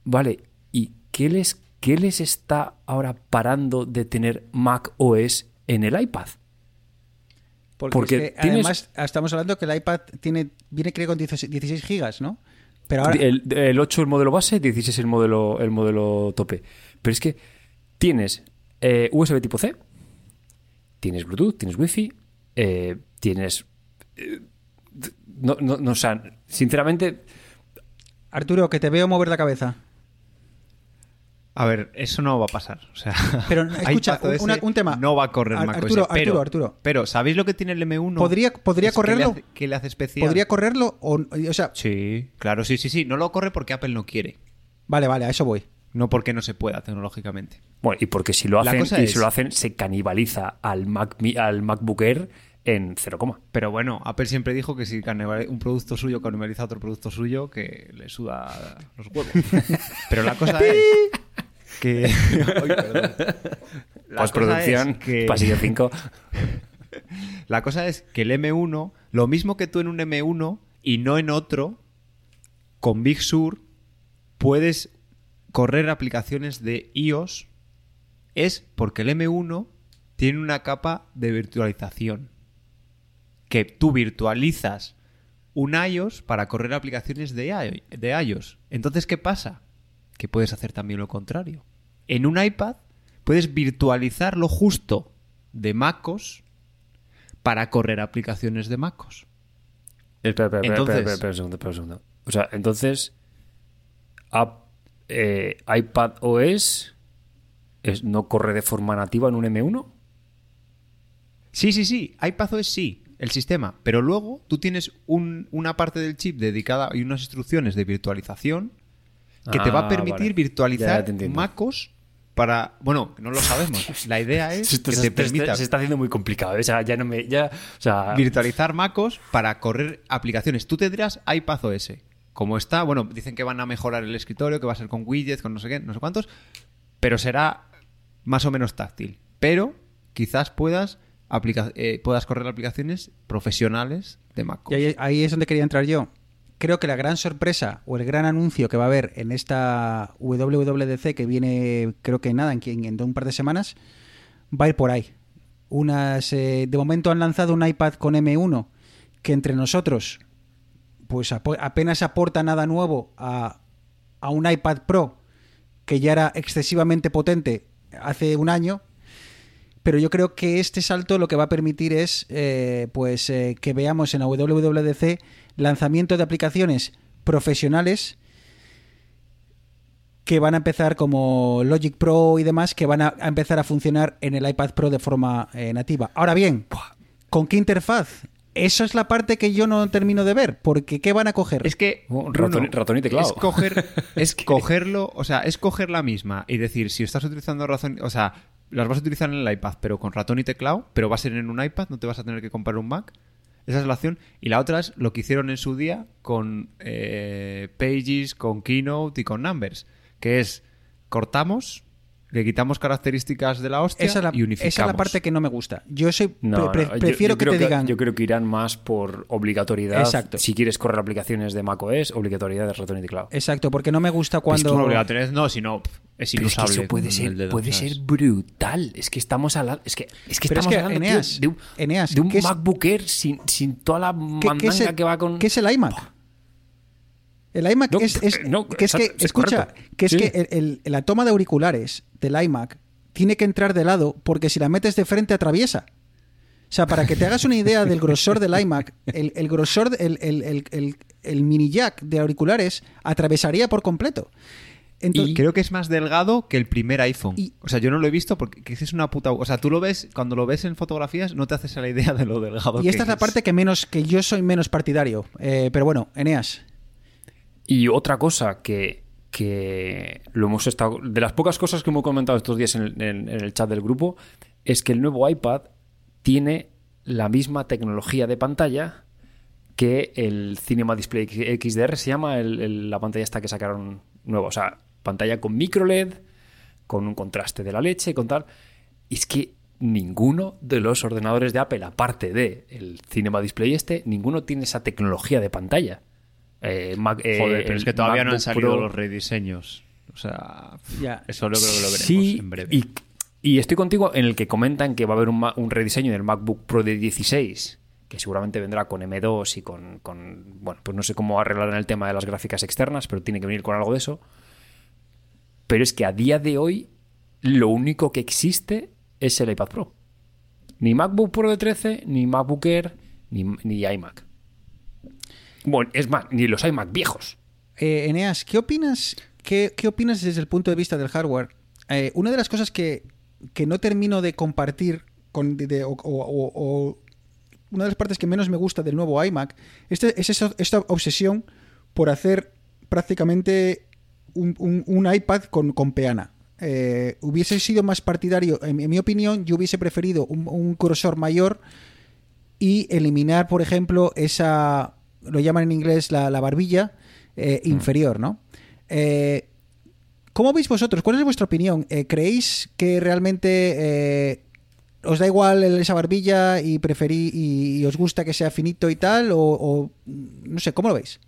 vale, ¿y qué les, qué les está ahora parando de tener Mac OS en el iPad? Porque, Porque es que, tienes- además estamos hablando que el iPad tiene viene creo con 16 16 gigas, ¿no? Pero ahora El, el 8 el modelo base, 16 el modelo, el modelo tope. Pero es que tienes eh, USB tipo C, tienes Bluetooth, tienes Wi-Fi, eh, tienes... eh, no, no, no, o sea, sinceramente, Arturo, que te veo mover la cabeza. A ver, eso no va a pasar. O sea, (laughs) Pero, escucha, una- un tema. No va a correr Ar-. Arturo, pero, Arturo, Arturo. Pero, ¿sabéis lo que tiene el M1? ¿Podría- podría Es que le correrlo? hace- ¿Qué le hace especial? ¿Podría correrlo o, o sea, Sí, claro, sí, sí, sí. No lo corre porque Apple no quiere. vale, vale, a eso voy. No porque no se pueda tecnológicamente. bueno, y porque si lo hacen, cosa y es- si lo hacen, se canibaliza al, Mac, al MacBook Air en 0, Pero bueno, Apple siempre dijo que si un producto suyo canibaliza otro producto suyo, que le suda los huevos. (laughs) Pero la cosa es que... (laughs) Ay, perdón. La Postproducción, es que- pasillo 5. (laughs) La cosa es que el M1, lo mismo que tú en un M1 y no en otro, con Big Sur puedes correr aplicaciones de iOS, es porque el M1 tiene una capa de virtualización. Que tú virtualizas un iOS para correr aplicaciones de iOS. Entonces, ¿qué pasa? Que puedes hacer también lo contrario. En un iPad puedes virtualizar lo justo de MacOS para correr aplicaciones de MacOS. Espera, espera, espera, Entonces- espera, espera un segundo, espera un segundo. O sea, entonces, app- eh, iPad OS es, no corre de forma nativa en un M1. Sí, sí, sí, iPadOS sí, el sistema, pero luego tú tienes un- una parte del chip dedicada y unas instrucciones de virtualización que te va a Ah, permitir vale. Virtualizar ya. MacOS para... Bueno, no lo (laughs) sabemos. La idea es Esto que se, te permita se está haciendo muy complicado. ¿eh? O sea, ya no me. Ya, o sea, virtualizar MacOS para correr aplicaciones. Tú tendrás iPadOS. Como está, bueno, dicen que van a mejorar el escritorio, que va a ser con widgets, con no sé qué, no sé cuántos, pero será más o menos táctil. Pero quizás puedas, eh, puedas correr aplicaciones profesionales de Y MacOS. ahí, es donde quería entrar yo. Creo que la gran sorpresa o el gran anuncio que va a haber en esta WWDC que viene, creo que nada, en, en un par de semanas, va a ir por ahí. Unas, eh, de momento han lanzado un iPad con M1 que entre nosotros pues apenas aporta nada nuevo a, a un iPad Pro que ya era excesivamente potente hace un año, pero yo creo que este salto lo que va a permitir es eh, pues eh, que veamos en la WWDC lanzamiento de aplicaciones profesionales que van a empezar como Logic Pro y demás, que van a, a empezar a funcionar en el iPad Pro de forma eh, nativa. Ahora bien, ¿con qué interfaz? Eso es la parte que yo no termino de ver, porque ¿qué van a coger? Es que Oh, ratón y teclado. Es, coger, (laughs) es cogerlo, o sea, es coger la misma y decir, si estás utilizando razón, o sea, las vas a utilizar en el iPad, pero con ratón y teclado, pero va a ser en un iPad, no te vas a tener que comprar un Mac. Esa es la opción. Y la otra es lo que hicieron en su día con eh, Pages, con Keynote y con Numbers, que es cortamos, le quitamos características de la hostia esa, es la, y unificamos. esa es la parte que no me gusta. Yo soy No, pre- no, pre- yo- prefiero yo que creo te digan Yo creo que irán más por obligatoriedad. Exacto. Si quieres correr aplicaciones de macOS, obligatoriedad de ratón y teclado. Exacto, porque no me gusta Es cuando que una obligatoriedad, no, sino pff, es es que inusable. eso puede ser, puede ser brutal. Es que estamos hablando. Es que, es que Pero es estamos que, hablando tío, de un, Eneas, de un ¿qué es- MacBook Air sin, sin toda la ¿Qué, mandanga qué es el, que va con. qué es el iMac? El iMac No, es, es- no, que es que, escucha, correcto. que es Sí. que el- el- la toma de auriculares del iMac tiene que entrar de lado porque si la metes de frente atraviesa. O sea, para que te hagas una idea del grosor del iMac, el, el grosor, el, el- el- el- el mini jack de auriculares atravesaría por completo. Entonces, Y creo que es más delgado que el primer iPhone. Y- o sea, yo no lo he visto porque que es una puta. O sea, tú lo ves, cuando lo ves en fotografías, no te haces a la idea de lo delgado y que esta es la parte que menos, que yo soy menos partidario. Eh, pero bueno, Eneas. Y otra cosa que, que lo hemos estado. De las pocas cosas que hemos comentado estos días en, en- en el chat del grupo, es que el nuevo iPad tiene la misma tecnología de pantalla que el Cinema Display XDR, se llama el- el- la pantalla esta que sacaron nueva. O sea, pantalla con micro LED, con un contraste de la leche, con tal. Y es que ninguno de los ordenadores de Apple, aparte de el Cinema Display este, ninguno tiene esa tecnología de pantalla. Eh, Mac- eh, Joder, pero es que todavía no han salido Pro- los rediseños. O sea, Ya. eso yo creo que lo veremos Sí, en breve. y, y estoy contigo en el que comentan que va a haber un rediseño del MacBook Pro de 16, que seguramente vendrá con M2 y con, con- Bueno, pues no sé cómo arreglarán el tema de las gráficas externas, pero tiene que venir con algo de eso. Pero es que a día de hoy lo único que existe es el iPad Pro. Ni MacBook Pro de 13, ni MacBook Air, ni, ni iMac. Bueno, es más, ni los iMac viejos. Eh, Eneas, ¿qué opinas, qué, qué opinas desde el punto de vista del hardware? Eh, una de las cosas que, que no termino de compartir con, de- o, o- o- una de las partes que menos me gusta del nuevo iMac este- es esta obsesión por hacer prácticamente un, un- un iPad con, con peana. Eh, hubiese sido más partidario, en, en mi opinión, yo hubiese preferido un, un grosor mayor y eliminar, por ejemplo, esa, lo llaman en inglés la, la barbilla eh, inferior, ¿no? Eh, ¿Cómo veis vosotros? ¿Cuál es vuestra opinión? ¿Creéis que realmente os da igual esa barbilla y preferí y, y os gusta que sea finito y tal? O, o, no sé, ¿cómo lo veis?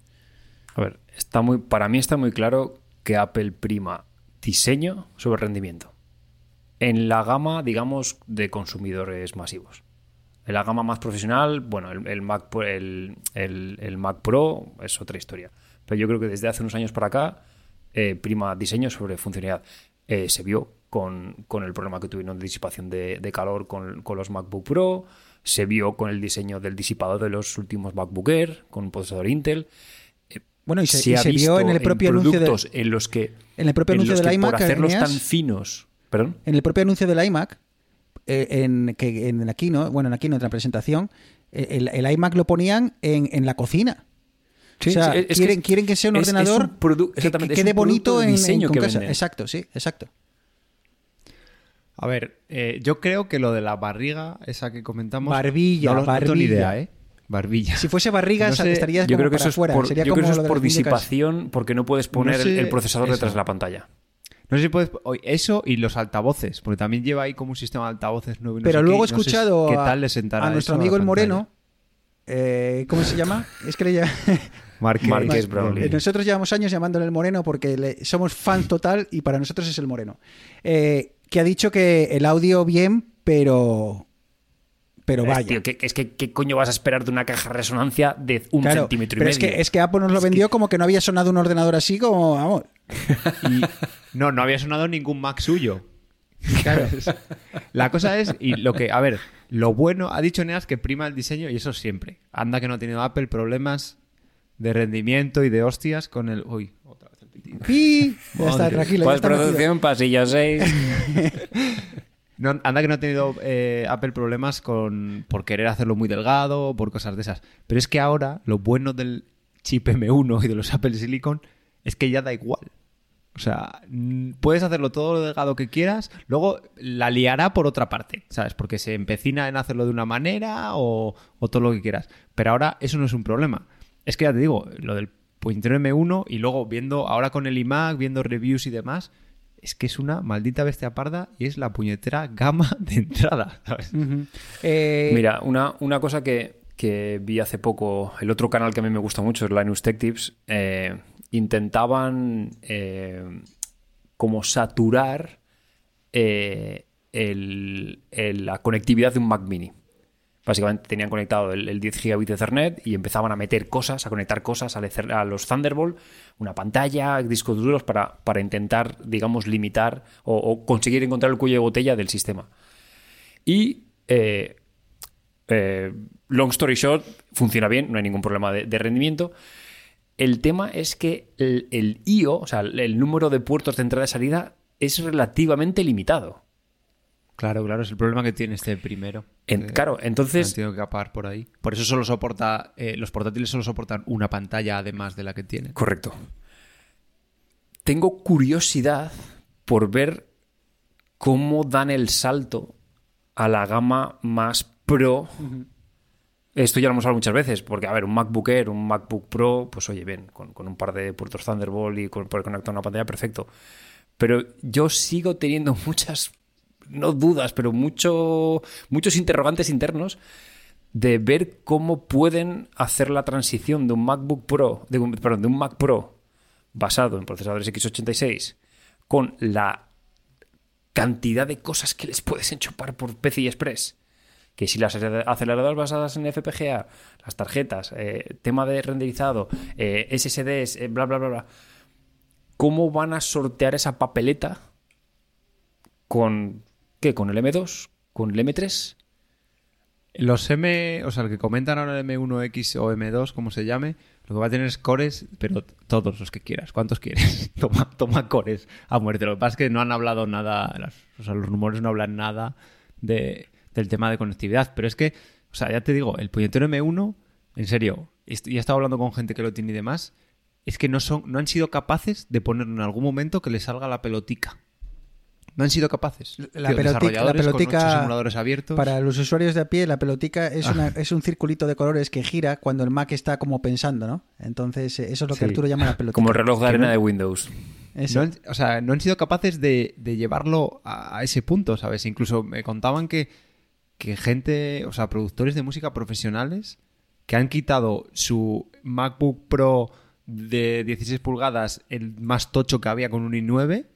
A ver, está muy, para mí está muy claro que Apple prima diseño sobre rendimiento. En la gama, digamos, de consumidores masivos. En la gama más profesional, bueno, el, Mac, el, el- Mac Pro es otra historia. Pero yo creo que desde hace unos años para acá eh, prima diseño sobre funcionalidad. Eh, se vio con, con el problema que tuvieron de disipación de, de calor con, con los MacBook Pro, se vio con el diseño del disipador de los últimos MacBook Air, con un procesador Intel. Bueno, y se, se y ha se vio visto en el propio anuncio de, productos en los que en el propio en anuncio los del que iMac, por hacerlos Eneas, tan finos perdón en el propio anuncio del iMac, eh, en, que en la keynote, bueno, en la keynote, en la presentación, eh, el, el iMac lo ponían en, en la cocina. Sí, o sea, sí, es que quieren, quieren que sea un es- es ordenador un produ- que- que, exactamente, es quede bonito de en, en diseño con que casa. venden. Exacto, sí, exacto. A ver, eh, yo creo que lo de la barriga, esa que comentamos. Barbilla, no, lo- no tengo ni barbilla. idea, ¿eh? Barbilla. Si fuese barriga, No sé, estaría yo creo que eso es afuera. por, Sería yo creo que como eso es por muñecas. disipación porque no puedes poner No el- sé, el procesador eso. detrás de la pantalla No sé si puedes. Eso y los altavoces, porque también lleva ahí como un sistema de altavoces nuevo. no Pero sé luego he sé escuchado qué a, tal le sentará a nuestro amigo el. Moreno. eh, ¿Cómo se llama? Es que le llama- (laughs) Marqués, Marqués Brownlee. Nosotros llevamos años llamándole el Moreno porque le- somos fans (laughs) total y para nosotros es el Moreno. Eh, que ha dicho que el audio bien, pero. Pero Es, vaya. tío, ¿qué- es que ¿qué coño vas a esperar de una caja de resonancia de un Claro, centímetro y pero medio? es que, es que Apple nos lo vendió como que no había sonado un ordenador así como. Vamos. Y- no, no había sonado ningún Mac suyo. ¿sabes? (laughs) La cosa es, y lo que, a ver, lo bueno, ha dicho Neas que prima el diseño y eso siempre. Anda que no ha tenido Apple problemas de rendimiento y de hostias con el... Uy, otra vez el pitido. ¡Pi! Ya está, tranquilo. metido. Postproducción, pasillo 6. (laughs) No, anda que no ha tenido eh, Apple problemas con por querer hacerlo muy delgado por cosas de esas. Pero es que ahora lo bueno del chip M1 y de los Apple Silicon es que ya da igual. O sea, puedes hacerlo todo lo delgado que quieras, luego la liará por otra parte, ¿sabes? Porque se empecina en hacerlo de una manera o, o todo lo que quieras. Pero ahora eso no es un problema. Es que ya te digo, lo del puñetero M1 y luego viendo ahora con el iMac, viendo reviews y demás, es que es una maldita bestia parda y es la puñetera gama (laughs) de entrada. Eh, Mira, una, una cosa que, que vi hace poco, el otro canal que a mí me gusta mucho es Linus Tech Tips, eh, intentaban eh, como saturar eh, el- el- la conectividad de un Mac mini. Básicamente tenían conectado el, el 10 gigabit de Ethernet y empezaban a meter cosas, a conectar cosas a los Thunderbolt, una pantalla, discos duros para, para intentar, digamos, limitar o, conseguir encontrar el cuello de botella del sistema. Y eh, eh, long story short, funciona bien, no hay ningún problema de, rendimiento. El tema es que el, IO, o sea, el número de puertos de entrada y salida, es relativamente limitado. Claro, claro, es el problema que tiene este primero. En- Eh, claro, entonces, tenido que capar por ahí. Por eso solo soporta, eh, los portátiles solo soportan una pantalla además de la que tienen. Correcto. Tengo curiosidad por ver cómo dan el salto a la gama más pro. Esto ya lo hemos hablado muchas veces, porque, a ver, un MacBook Air, un MacBook Pro, pues oye, bien, con, con un par de puertos Thunderbolt y con, poder conectar una pantalla, perfecto. Pero yo sigo teniendo (laughs) muchas, no dudas, pero mucho, muchos interrogantes internos de ver cómo pueden hacer la transición de un MacBook Pro, perdón, de un Mac Pro basado en procesadores x86 con la cantidad de cosas que les puedes enchupar por PCI Express. Que si las aceleradoras basadas en FPGA, las tarjetas, eh, tema de renderizado, eh, SSDs, eh, bla, bla, bla, bla. ¿Cómo van a sortear esa papeleta con, ¿qué? ¿Con el M2? ¿Con el M3? Los M, o sea, el que comentan ahora el M1X o M2, como se llame, lo que va a tener es cores, pero todos los que quieras. ¿Cuántos quieres? (laughs) toma, toma cores a muerte. Lo que pasa es que no han hablado nada, o sea, los rumores no hablan nada de, del tema de conectividad. Pero es que, o sea, ya te digo, el puñetero M1, en serio, y he estado hablando con gente que lo tiene y demás, es que no, son, no han sido capaces de poner en algún momento que le salga la pelotica. No han sido capaces. La Tío, pelotica- la pelotica simuladores abiertos. Para los usuarios de a pie, la pelotica es, Ah. una- es un circulito de colores que gira cuando el Mac está como pensando, ¿no? Entonces, eh, eso es lo que Sí. Arturo llama la pelotica. Como el reloj de arena no- de Windows. Eso. No han- o sea, no han sido capaces de, de llevarlo a, a ese punto, ¿sabes? Incluso me contaban que, que gente, o sea, productores de música profesionales que han quitado su MacBook Pro de 16 pulgadas, el más tocho que había con un i9,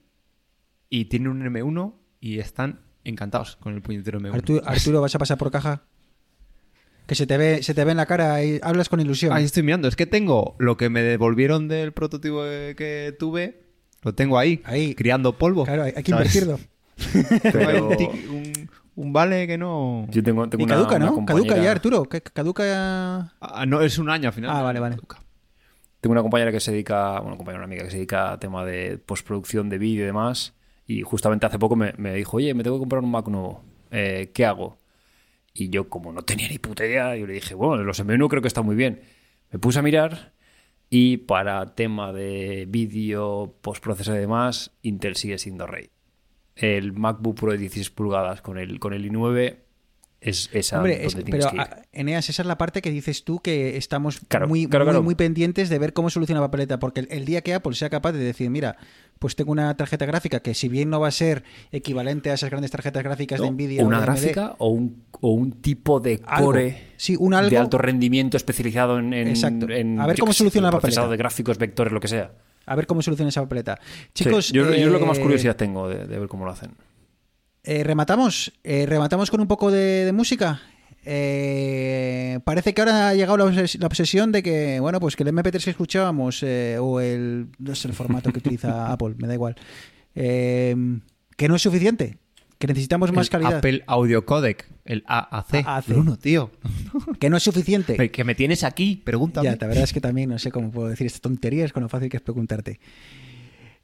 y tienen un M1 y están encantados con el puñetero M1. Arturo, Arturo, ¿vas a pasar por caja? Que se te ve, se te ve en la cara y hablas con ilusión. Ahí estoy mirando. Es que tengo lo que me devolvieron del prototipo que tuve, lo tengo ahí, Ahí. criando polvo. Claro, hay, hay que ¿sabes? invertirlo. (laughs) Pero- un, vale que no... Yo tengo, tengo Y una- caduca, una ¿no? Caduca ya, Arturo. que- Caduca. Ah, no, es un año al final. Ah, vale, vale. Tengo una compañera que se dedica, bueno, compañera, una amiga que se dedica a tema de postproducción de vídeo y demás. Y justamente hace poco me, me dijo, oye, me tengo que comprar un Mac nuevo. Eh, ¿Qué hago? Y yo, como no tenía ni puta idea, yo le dije, bueno, los M1 creo que está muy bien. Me puse a mirar y para tema de vídeo, postproceso y demás, Intel sigue siendo rey. El MacBook Pro de 16 pulgadas con el, con el i9 es esa Hombre, es- pero Eneas, esa es la parte que dices tú que estamos Claro, muy, claro, muy, claro. muy pendientes de ver cómo soluciona la papeleta. Porque el, el día que Apple sea capaz de decir, mira, pues tengo una tarjeta gráfica que si bien no va a ser equivalente a esas grandes tarjetas gráficas de Nvidia o o una AMD, gráfica o un, o un tipo de Algo. core Sí, un algo. de alto rendimiento especializado en, en- Exacto. en, A ver cómo soluciona la papeleta. de gráficos, vectores, lo que sea. A ver cómo soluciona esa papeleta. Chicos, Sí, yo, yo es lo que más eh, curiosidad tengo de, de ver cómo lo hacen. Eh, rematamos, eh, rematamos con un poco de, de música. Eh, parece que ahora ha llegado la, obses- la obsesión de que, bueno, pues que el MP3 que escuchábamos eh, o el, no sé el formato que utiliza (laughs) Apple, me da igual, eh, que no es suficiente, que necesitamos más El calidad. Apple Audio Codec, el AAC. AAC. Bruno, tío. (laughs) Que no es suficiente. Que me tienes aquí, pregúntame. Ya, la verdad es que también no sé cómo puedo decir estas tonterías con lo fácil que es preguntarte.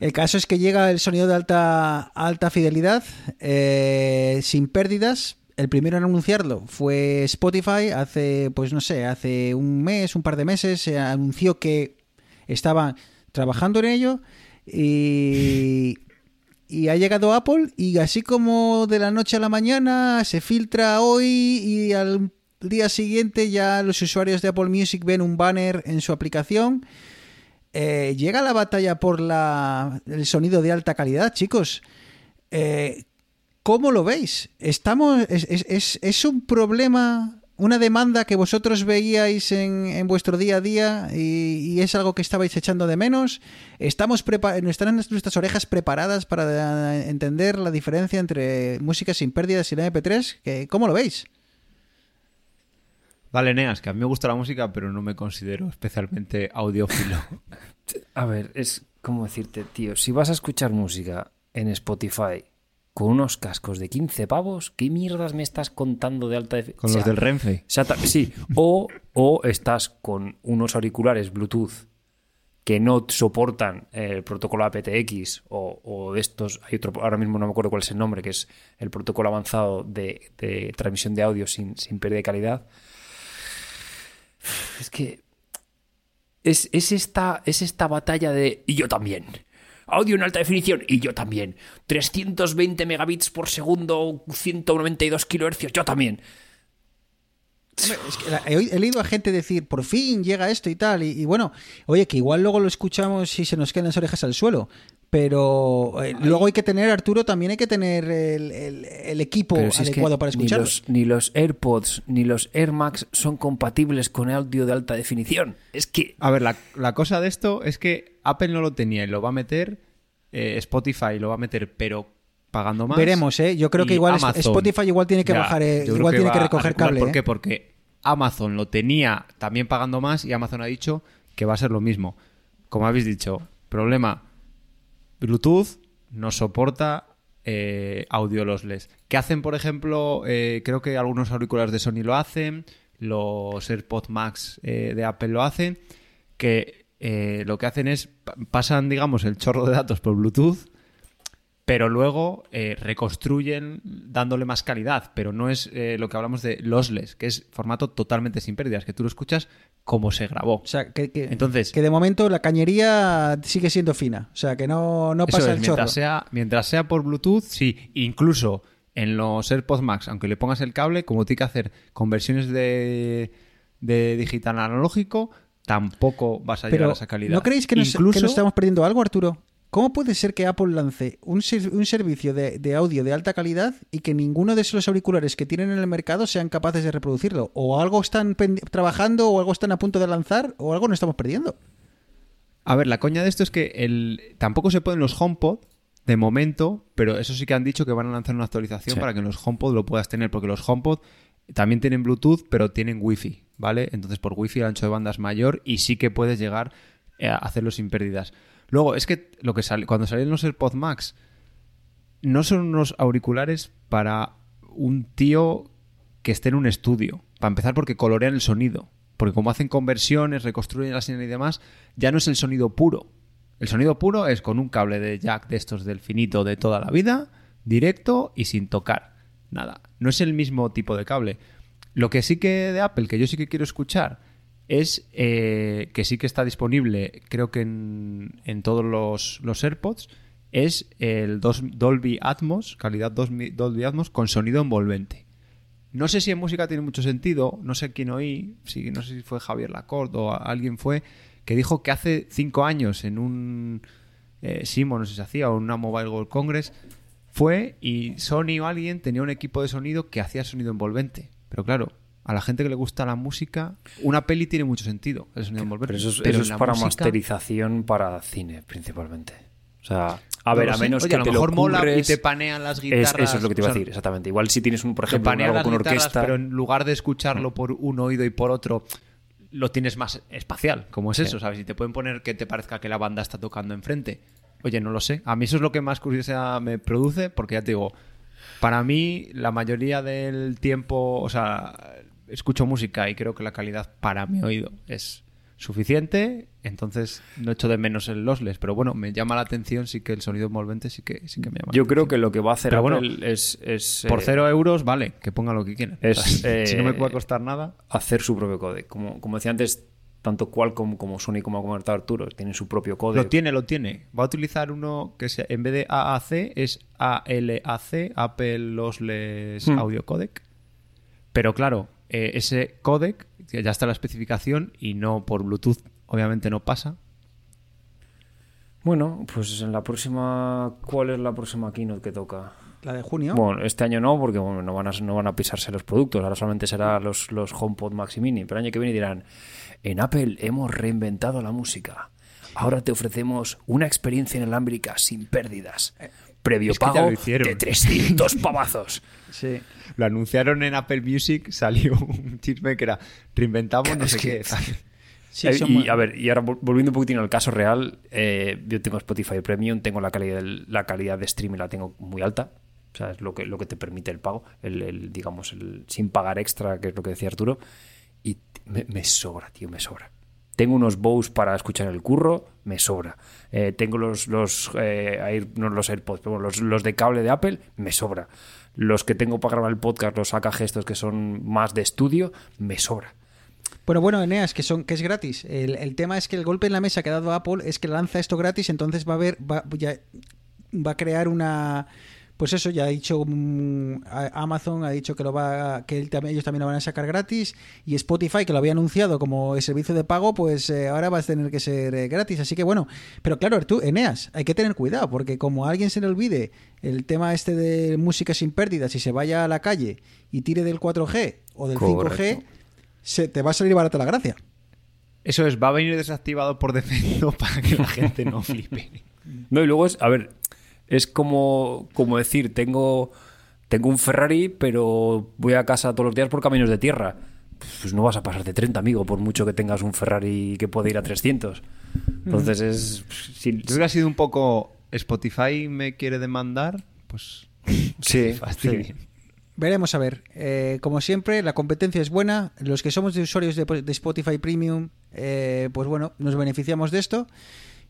El caso es que llega el sonido de alta, alta fidelidad, eh, sin pérdidas. El primero en anunciarlo fue Spotify hace, pues no sé, hace un mes, un par de meses, se anunció que estaban trabajando en ello y, y ha llegado Apple y así como de la noche a la mañana se filtra hoy y al día siguiente ya los usuarios de Apple Music ven un banner en su aplicación. Eh, llega la batalla por la, el sonido de alta calidad, chicos. Eh, ¿Cómo lo veis? Estamos, es, es- es- un problema, una demanda que vosotros veíais en, en vuestro día a día y, es algo que estabais echando de menos. ¿Estamos ¿Están nuestras orejas preparadas para entender la diferencia entre música sin pérdidas y la MP3? ¿Qué- ¿Cómo lo veis? Vale, Neas, que a mí me gusta la música, pero no me considero especialmente audiófilo. (laughs) A ver, es como decirte, tío, si vas a escuchar música en Spotify con unos cascos de 15 pavos, ¿qué mierdas me estás contando de alta definición? Con los del Renfe. sí, o, o estás con unos auriculares Bluetooth que no soportan el protocolo aptX o, o de estos, hay otro, ahora mismo no me acuerdo cuál es el nombre, que es el protocolo avanzado de, de transmisión de audio sin, sin pérdida de calidad. Es que es, es esta, es esta batalla de... Y yo también. Audio en alta definición. Y yo también. 320 megabits por segundo, 192 kilohercios. Yo también. He leído a gente decir, por fin llega esto y tal, y, y bueno, oye, que igual luego lo escuchamos y se nos quedan las orejas al suelo, pero eh, luego hay que tener, Arturo, también hay que tener el, el- el equipo es que adecuado para ni escucharlo. los, ni los AirPods ni los Air Max son compatibles con audio de alta definición. Es que... A ver, la, la cosa de esto es que Apple no lo tenía y lo va a meter, eh, Spotify lo va a meter, pero pagando más. Veremos, ¿eh? Yo creo que igual Amazon. Spotify igual tiene que bajar, eh, igual tiene que recoger cable, ¿Por eh? qué? Porque Amazon lo tenía también pagando más y Amazon ha dicho que va a ser lo mismo. Como habéis dicho, problema, Bluetooth no soporta eh, audio lossless. ¿Qué hacen, por ejemplo? Eh, creo que algunos auriculares de Sony lo hacen, los AirPods Max eh, de Apple lo hacen, que eh, lo que hacen es pa- pasan, digamos, el chorro de datos por Bluetooth, pero luego eh, reconstruyen dándole más calidad, pero no es eh, lo que hablamos de lossless, que es formato totalmente sin pérdidas, que tú lo escuchas como se grabó. O sea, que, que- Entonces- que de momento la cañería sigue siendo fina, o sea, que no, no Eso pasa es, el chorro. mientras sea, mientras sea por Bluetooth, sí, incluso en los AirPods Max, aunque le pongas el cable, como tiene que hacer conversiones de, de digital a analógico, tampoco vas a llegar a esa calidad. ¿no creéis que nos, Incluso- que nos estamos perdiendo algo, Arturo? ¿Cómo puede ser que Apple lance un, ser- un servicio de, de audio de alta calidad y que ninguno de esos auriculares que tienen en el mercado sean capaces de reproducirlo? ¿O algo están trabajando o algo están a punto de lanzar o algo nos estamos perdiendo? A ver, la coña de esto es que el, tampoco se pueden los HomePod de momento, pero eso sí que han dicho que van a lanzar una actualización Sí. para que en los HomePod lo puedas tener, porque los HomePod también tienen Bluetooth, pero tienen Wi-Fi, ¿vale? Entonces por Wi-Fi el ancho de banda es mayor y sí que puedes llegar eh, a hacerlo sin pérdidas. Luego, es que lo que sale, cuando salieron los AirPods Max, no son unos auriculares para un tío que esté en un estudio. Para empezar, porque colorean el sonido. Porque como hacen conversiones, reconstruyen la señal y demás, ya no es el sonido puro. El sonido puro es con un cable de jack de estos del finito de toda la vida, directo y sin tocar. Nada. No es el mismo tipo de cable. Lo que sí que de Apple, que yo sí que quiero escuchar, es eh, que sí que está disponible, creo que en, en todos los, los AirPods, es el dos- Dolby Atmos, calidad dos- Dolby Atmos con sonido envolvente. No sé si en música tiene mucho sentido, no sé quién oí, si, no sé si fue Javier Lacorte o alguien fue, que dijo que hace cinco años en un eh, Simo, no sé si se hacía, o en una Mobile World Congress, fue y Sony o alguien tenía un equipo de sonido que hacía sonido envolvente. Pero claro, a la gente que le gusta la música, una peli tiene mucho sentido, el sonido envolvente. Pero eso es, Pero eso es para música- masterización para cine, principalmente. O sea, a ver, a menos Oye, que a lo te mejor lo mola y te panean las es- guitarras. eso es lo que te iba o a decir, exactamente. Igual si tienes un, por ejemplo, algo con orquesta. pero en lugar de escucharlo por un oído y por otro, lo tienes más espacial. como es eso? ¿Sabes? Y te pueden poner que te parezca que la banda está tocando enfrente. Oye, no lo sé. A mí eso es lo que más curiosidad me produce, porque ya te digo, Para mí, la mayoría del tiempo, o sea, escucho música y creo que la calidad para mi oído es suficiente, entonces no echo de menos el lossless, pero bueno, me llama la atención sí que el sonido envolvente sí que, sí que me llama. Yo la creo atención. que lo que va a hacer Pero bueno, Apple es, es, Por eh, cero euros, vale, que ponga lo que es, O sea, si (laughs) no me eh, a costar nada. hacer su propio codec. Como, como decía antes, tanto Qualcomm como Sony como ha comentado Arturo tienen su propio codec. Lo tiene, lo tiene. Va a utilizar uno que sea, en vez de AAC es ALAC, Apple Lossless Hmm. Audio Codec. Pero claro, eh, ese codec ya está en la especificación y no por Bluetooth, obviamente no pasa. Bueno, pues en la próxima... ¿Cuál es la próxima keynote que toca? La de junio. Bueno, este año no, porque bueno, no, van a, no van a pisarse los productos. Ahora solamente será los, los HomePod Max y Mini. Pero el año que viene dirán, en Apple hemos reinventado la música. Ahora te ofrecemos una experiencia inalámbrica sin pérdidas. Previo Es que ya pago de 300 pavazos. (laughs) Sí. Lo anunciaron en Apple Music, (laughs) salió un chisme que era reinventamos no Es sé que- qué. (laughs) Sí, Eh, son y muy- a ver, y ahora vol- volviendo un poquitín al caso real, eh, yo tengo Spotify Premium, tengo la calidad, la calidad de streaming la tengo muy alta. O sea, es lo que, lo que te permite el pago, el, el, digamos, el sin pagar extra, que es lo que decía Arturo. Y me sobra, tío, me sobra. Tengo unos bows para escuchar el curro, me sobra. Eh, tengo los, los, eh, no los AirPods, pero los, los de cable de Apple, me sobra. Los que tengo para grabar el podcast, los saca gestos que son más de estudio, me sobra. Bueno, bueno, Eneas, que son que es gratis. El, el tema es que el golpe en la mesa que ha dado Apple es que lanza esto gratis, entonces va a haber, va, ya- va a crear una, pues eso, ya ha dicho mm, Amazon ha dicho que lo va, que él también- ellos también lo van a sacar gratis y Spotify que lo había anunciado como el servicio de pago, pues eh, ahora va a tener que ser eh, gratis. Así que bueno, pero claro, tú, Eneas, hay que tener cuidado porque como a alguien se le olvide el tema este de música sin pérdidas y se vaya a la calle y tire del 4G o del 5G Correcto. se te va a salir barata la gracia. Eso es, va a venir desactivado por defecto (laughs) para que la gente no flipe. No, y luego es, a ver, es como, como decir, tengo, tengo un Ferrari, pero voy a casa todos los días por caminos de tierra. Pues no vas a pasar de 30, amigo, por mucho que tengas un Ferrari que puede ir a 300. Entonces es... si- creo que ha sido un poco Spotify me quiere demandar, pues (laughs) (laughs) sí. Veremos a ver. Eh, como siempre, la competencia es buena. Los que somos de usuarios de, de Spotify Premium, eh, pues bueno, nos beneficiamos de esto.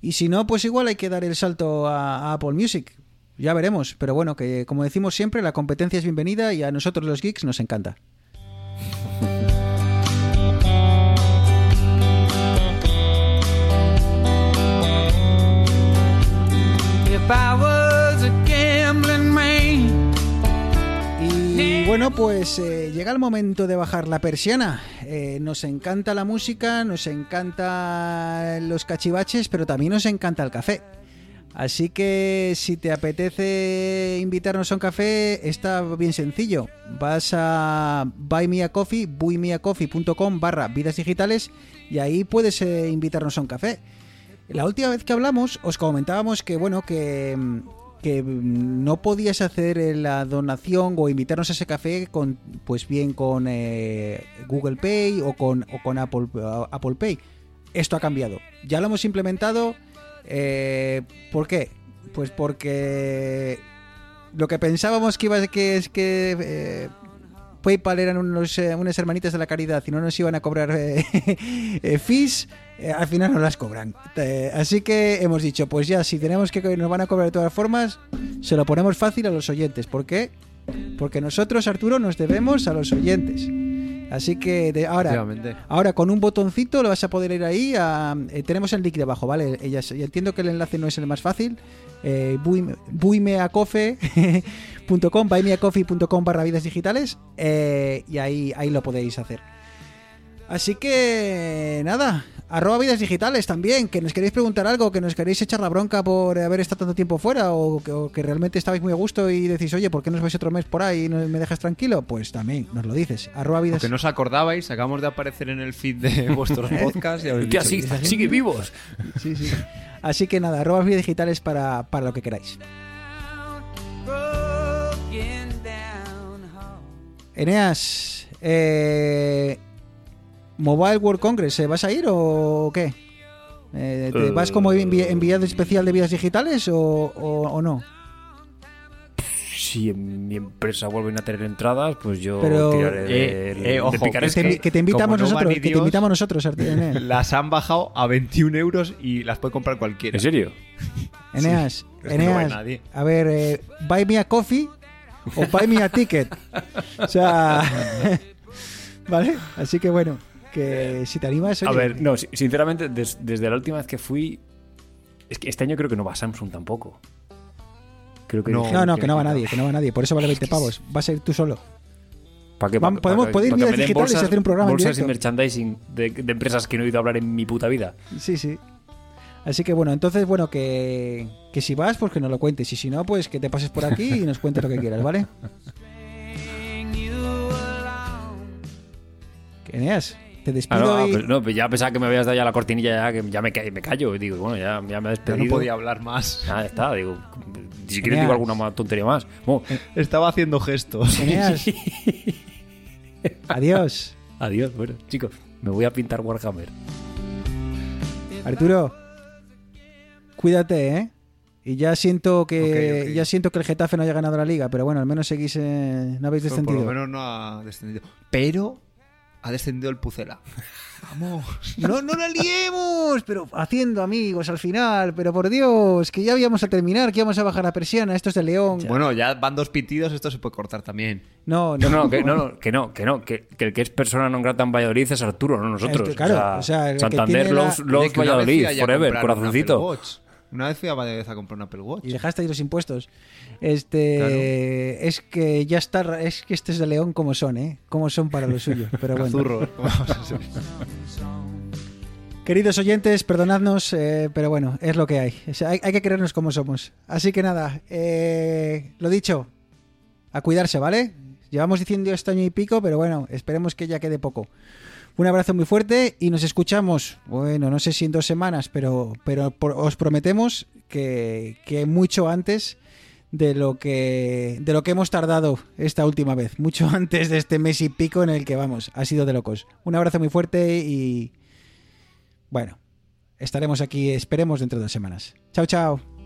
Y si no, pues igual hay que dar el salto a, Apple Music. Ya veremos. Pero bueno, que como decimos siempre, la competencia es bienvenida y a nosotros los geeks nos encanta. Bueno, pues eh, llega el momento de bajar la persiana. Eh, nos encanta la música, nos encanta los cachivaches, pero también nos encanta el café. Así que si te apetece invitarnos a un café, está bien sencillo. Vas a Buy Me a Coffee, buymeacoffee.com barra vidas digitales y ahí puedes eh, invitarnos a un café. La última vez que hablamos os comentábamos que bueno que, mm, que mm, no podías hacer eh, la donación o invitarnos a ese café con pues bien con eh, Google Pay o con, o con Apple, Apple Pay. Esto ha cambiado. Ya lo hemos implementado. Eh, ¿Por qué? Pues porque lo que pensábamos que iba a que es que eh, PayPal eran unos, eh, unas hermanitas de la caridad y no nos iban a cobrar eh, (laughs) eh, fees, eh, al final no las cobran. Eh, así que hemos dicho, pues ya, si tenemos que nos van a cobrar de todas formas, se lo ponemos fácil a los oyentes. ¿Por qué? Porque nosotros, Arturo, nos debemos a los oyentes. Así que de, ahora, ahora con un botoncito lo vas a poder ir ahí. A, eh, tenemos el link debajo, ¿vale? Ya entiendo que el enlace no es el más fácil. Eh, buime- buimeacofe.com, (laughs) buymeacoffee.com barra vidas digitales. eh, y ahí, ahí lo podéis hacer. Así que nada, arroba vidas digitales también, que nos queréis preguntar algo, que nos queréis echar la bronca por haber estado tanto tiempo fuera o que, o que realmente estabais muy a gusto y decís, oye, ¿por qué no os vais otro mes por ahí y no me dejas tranquilo? Pues también nos lo dices. Arroba vidas Porque no os acordabais, acabamos de aparecer en el feed de (laughs) vuestros podcasts y habéis dicho, sigue, vivos. Sí, sí. Así que nada, arroba vidas digitales para, para lo que queráis. Eneas, eh, Mobile World Congress, ¿eh, ¿vas a ir o qué? Eh, ¿Te Eh. vas como envi- enviado especial de vidas digitales o, o- o no? si en mi empresa vuelven a tener entradas, pues yo Pero- tiraré de, Eh, eh, de ojo, Que te, que te invitamos no nosotros, que te invitamos nosotros, Eneas. (laughs) Las han bajado a 21 euros y las puede comprar cualquiera. ¿En serio? (laughs) Eneas, no Eneas, nadie. a ver, eh, buy me a coffee o buy me a ticket. O sea, (laughs) ¿vale? Así que bueno, que si te animas, A ver, no, si- sinceramente, des- desde la última vez que fui. Es que este año creo que no va Samsung tampoco. Creo que No. No, no, que no va nadie, que no va nadie. Por eso vale 20 pavos. Vas a ir tú solo. ¿Para qué? Vamos, podemos- pa ir que a me den digitales y hacer un programa en Bolsas y directo. merchandising de, de empresas que no he oído hablar en mi puta vida. Sí, sí. Así que bueno, entonces, bueno, que, que si vas, pues que nos lo cuentes. Y si no, pues que te pases por aquí y nos cuentes lo que quieras, ¿vale? Que Eneas, te Ah, despido no, y... pero no, pero ya pensaba que me habías dado ya la cortinilla, ya que ya me, ca- me callo. Y digo, bueno, ya, ya me he Ya despedido. no podía hablar más. Ah, ya está, digo. Si quieres digo alguna tontería más. Bueno, Estaba haciendo gestos. Eneas. (laughs) Adiós. adiós, bueno, chicos, me voy a pintar Warhammer. Arturo, cuídate, ¿eh? Y ya siento que Ok, ok. ya siento que el Getafe no haya ganado la liga, pero bueno, al menos seguís eh, no habéis Pues por descendido. lo menos no ha descendido. Pero ha descendido el Pucela. (laughs) Vamos. No, no la liemos, pero haciendo amigos al final, pero por Dios, que ya íbamos a terminar, que íbamos a bajar la persiana, esto es de León. Bueno, ya van dos pitidos, esto se puede cortar también. No, No, no, que no, no, que no, que no, que, que el que es persona non grata en Valladolid es Arturo, no nosotros. Este, claro, o sea, Santander, tiene la- vez fui Valladolid, forever, corazoncito. Una vez fui a Valladolid a comprar un Apple Watch. y dejaste ahí los impuestos. Este es que ya está, es que este es de León como son, ¿eh? Como son para lo suyo, pero bueno. Ser. Queridos oyentes, perdonadnos, eh, pero bueno, es lo que hay. O sea, hay. hay que querernos como somos. Así que nada, eh, lo dicho, a cuidarse, ¿vale? Llevamos diciendo este año y pico, pero bueno, esperemos que ya quede poco. Un abrazo muy fuerte y nos escuchamos, bueno, no sé si en dos semanas, pero, pero os prometemos que, que mucho antes de lo que de lo que hemos tardado esta última vez, mucho (laughs) antes de este mes y pico en el que vamos, ha sido de locos. Un abrazo muy fuerte y bueno, estaremos aquí, esperemos dentro de dos semanas. Chao, chao.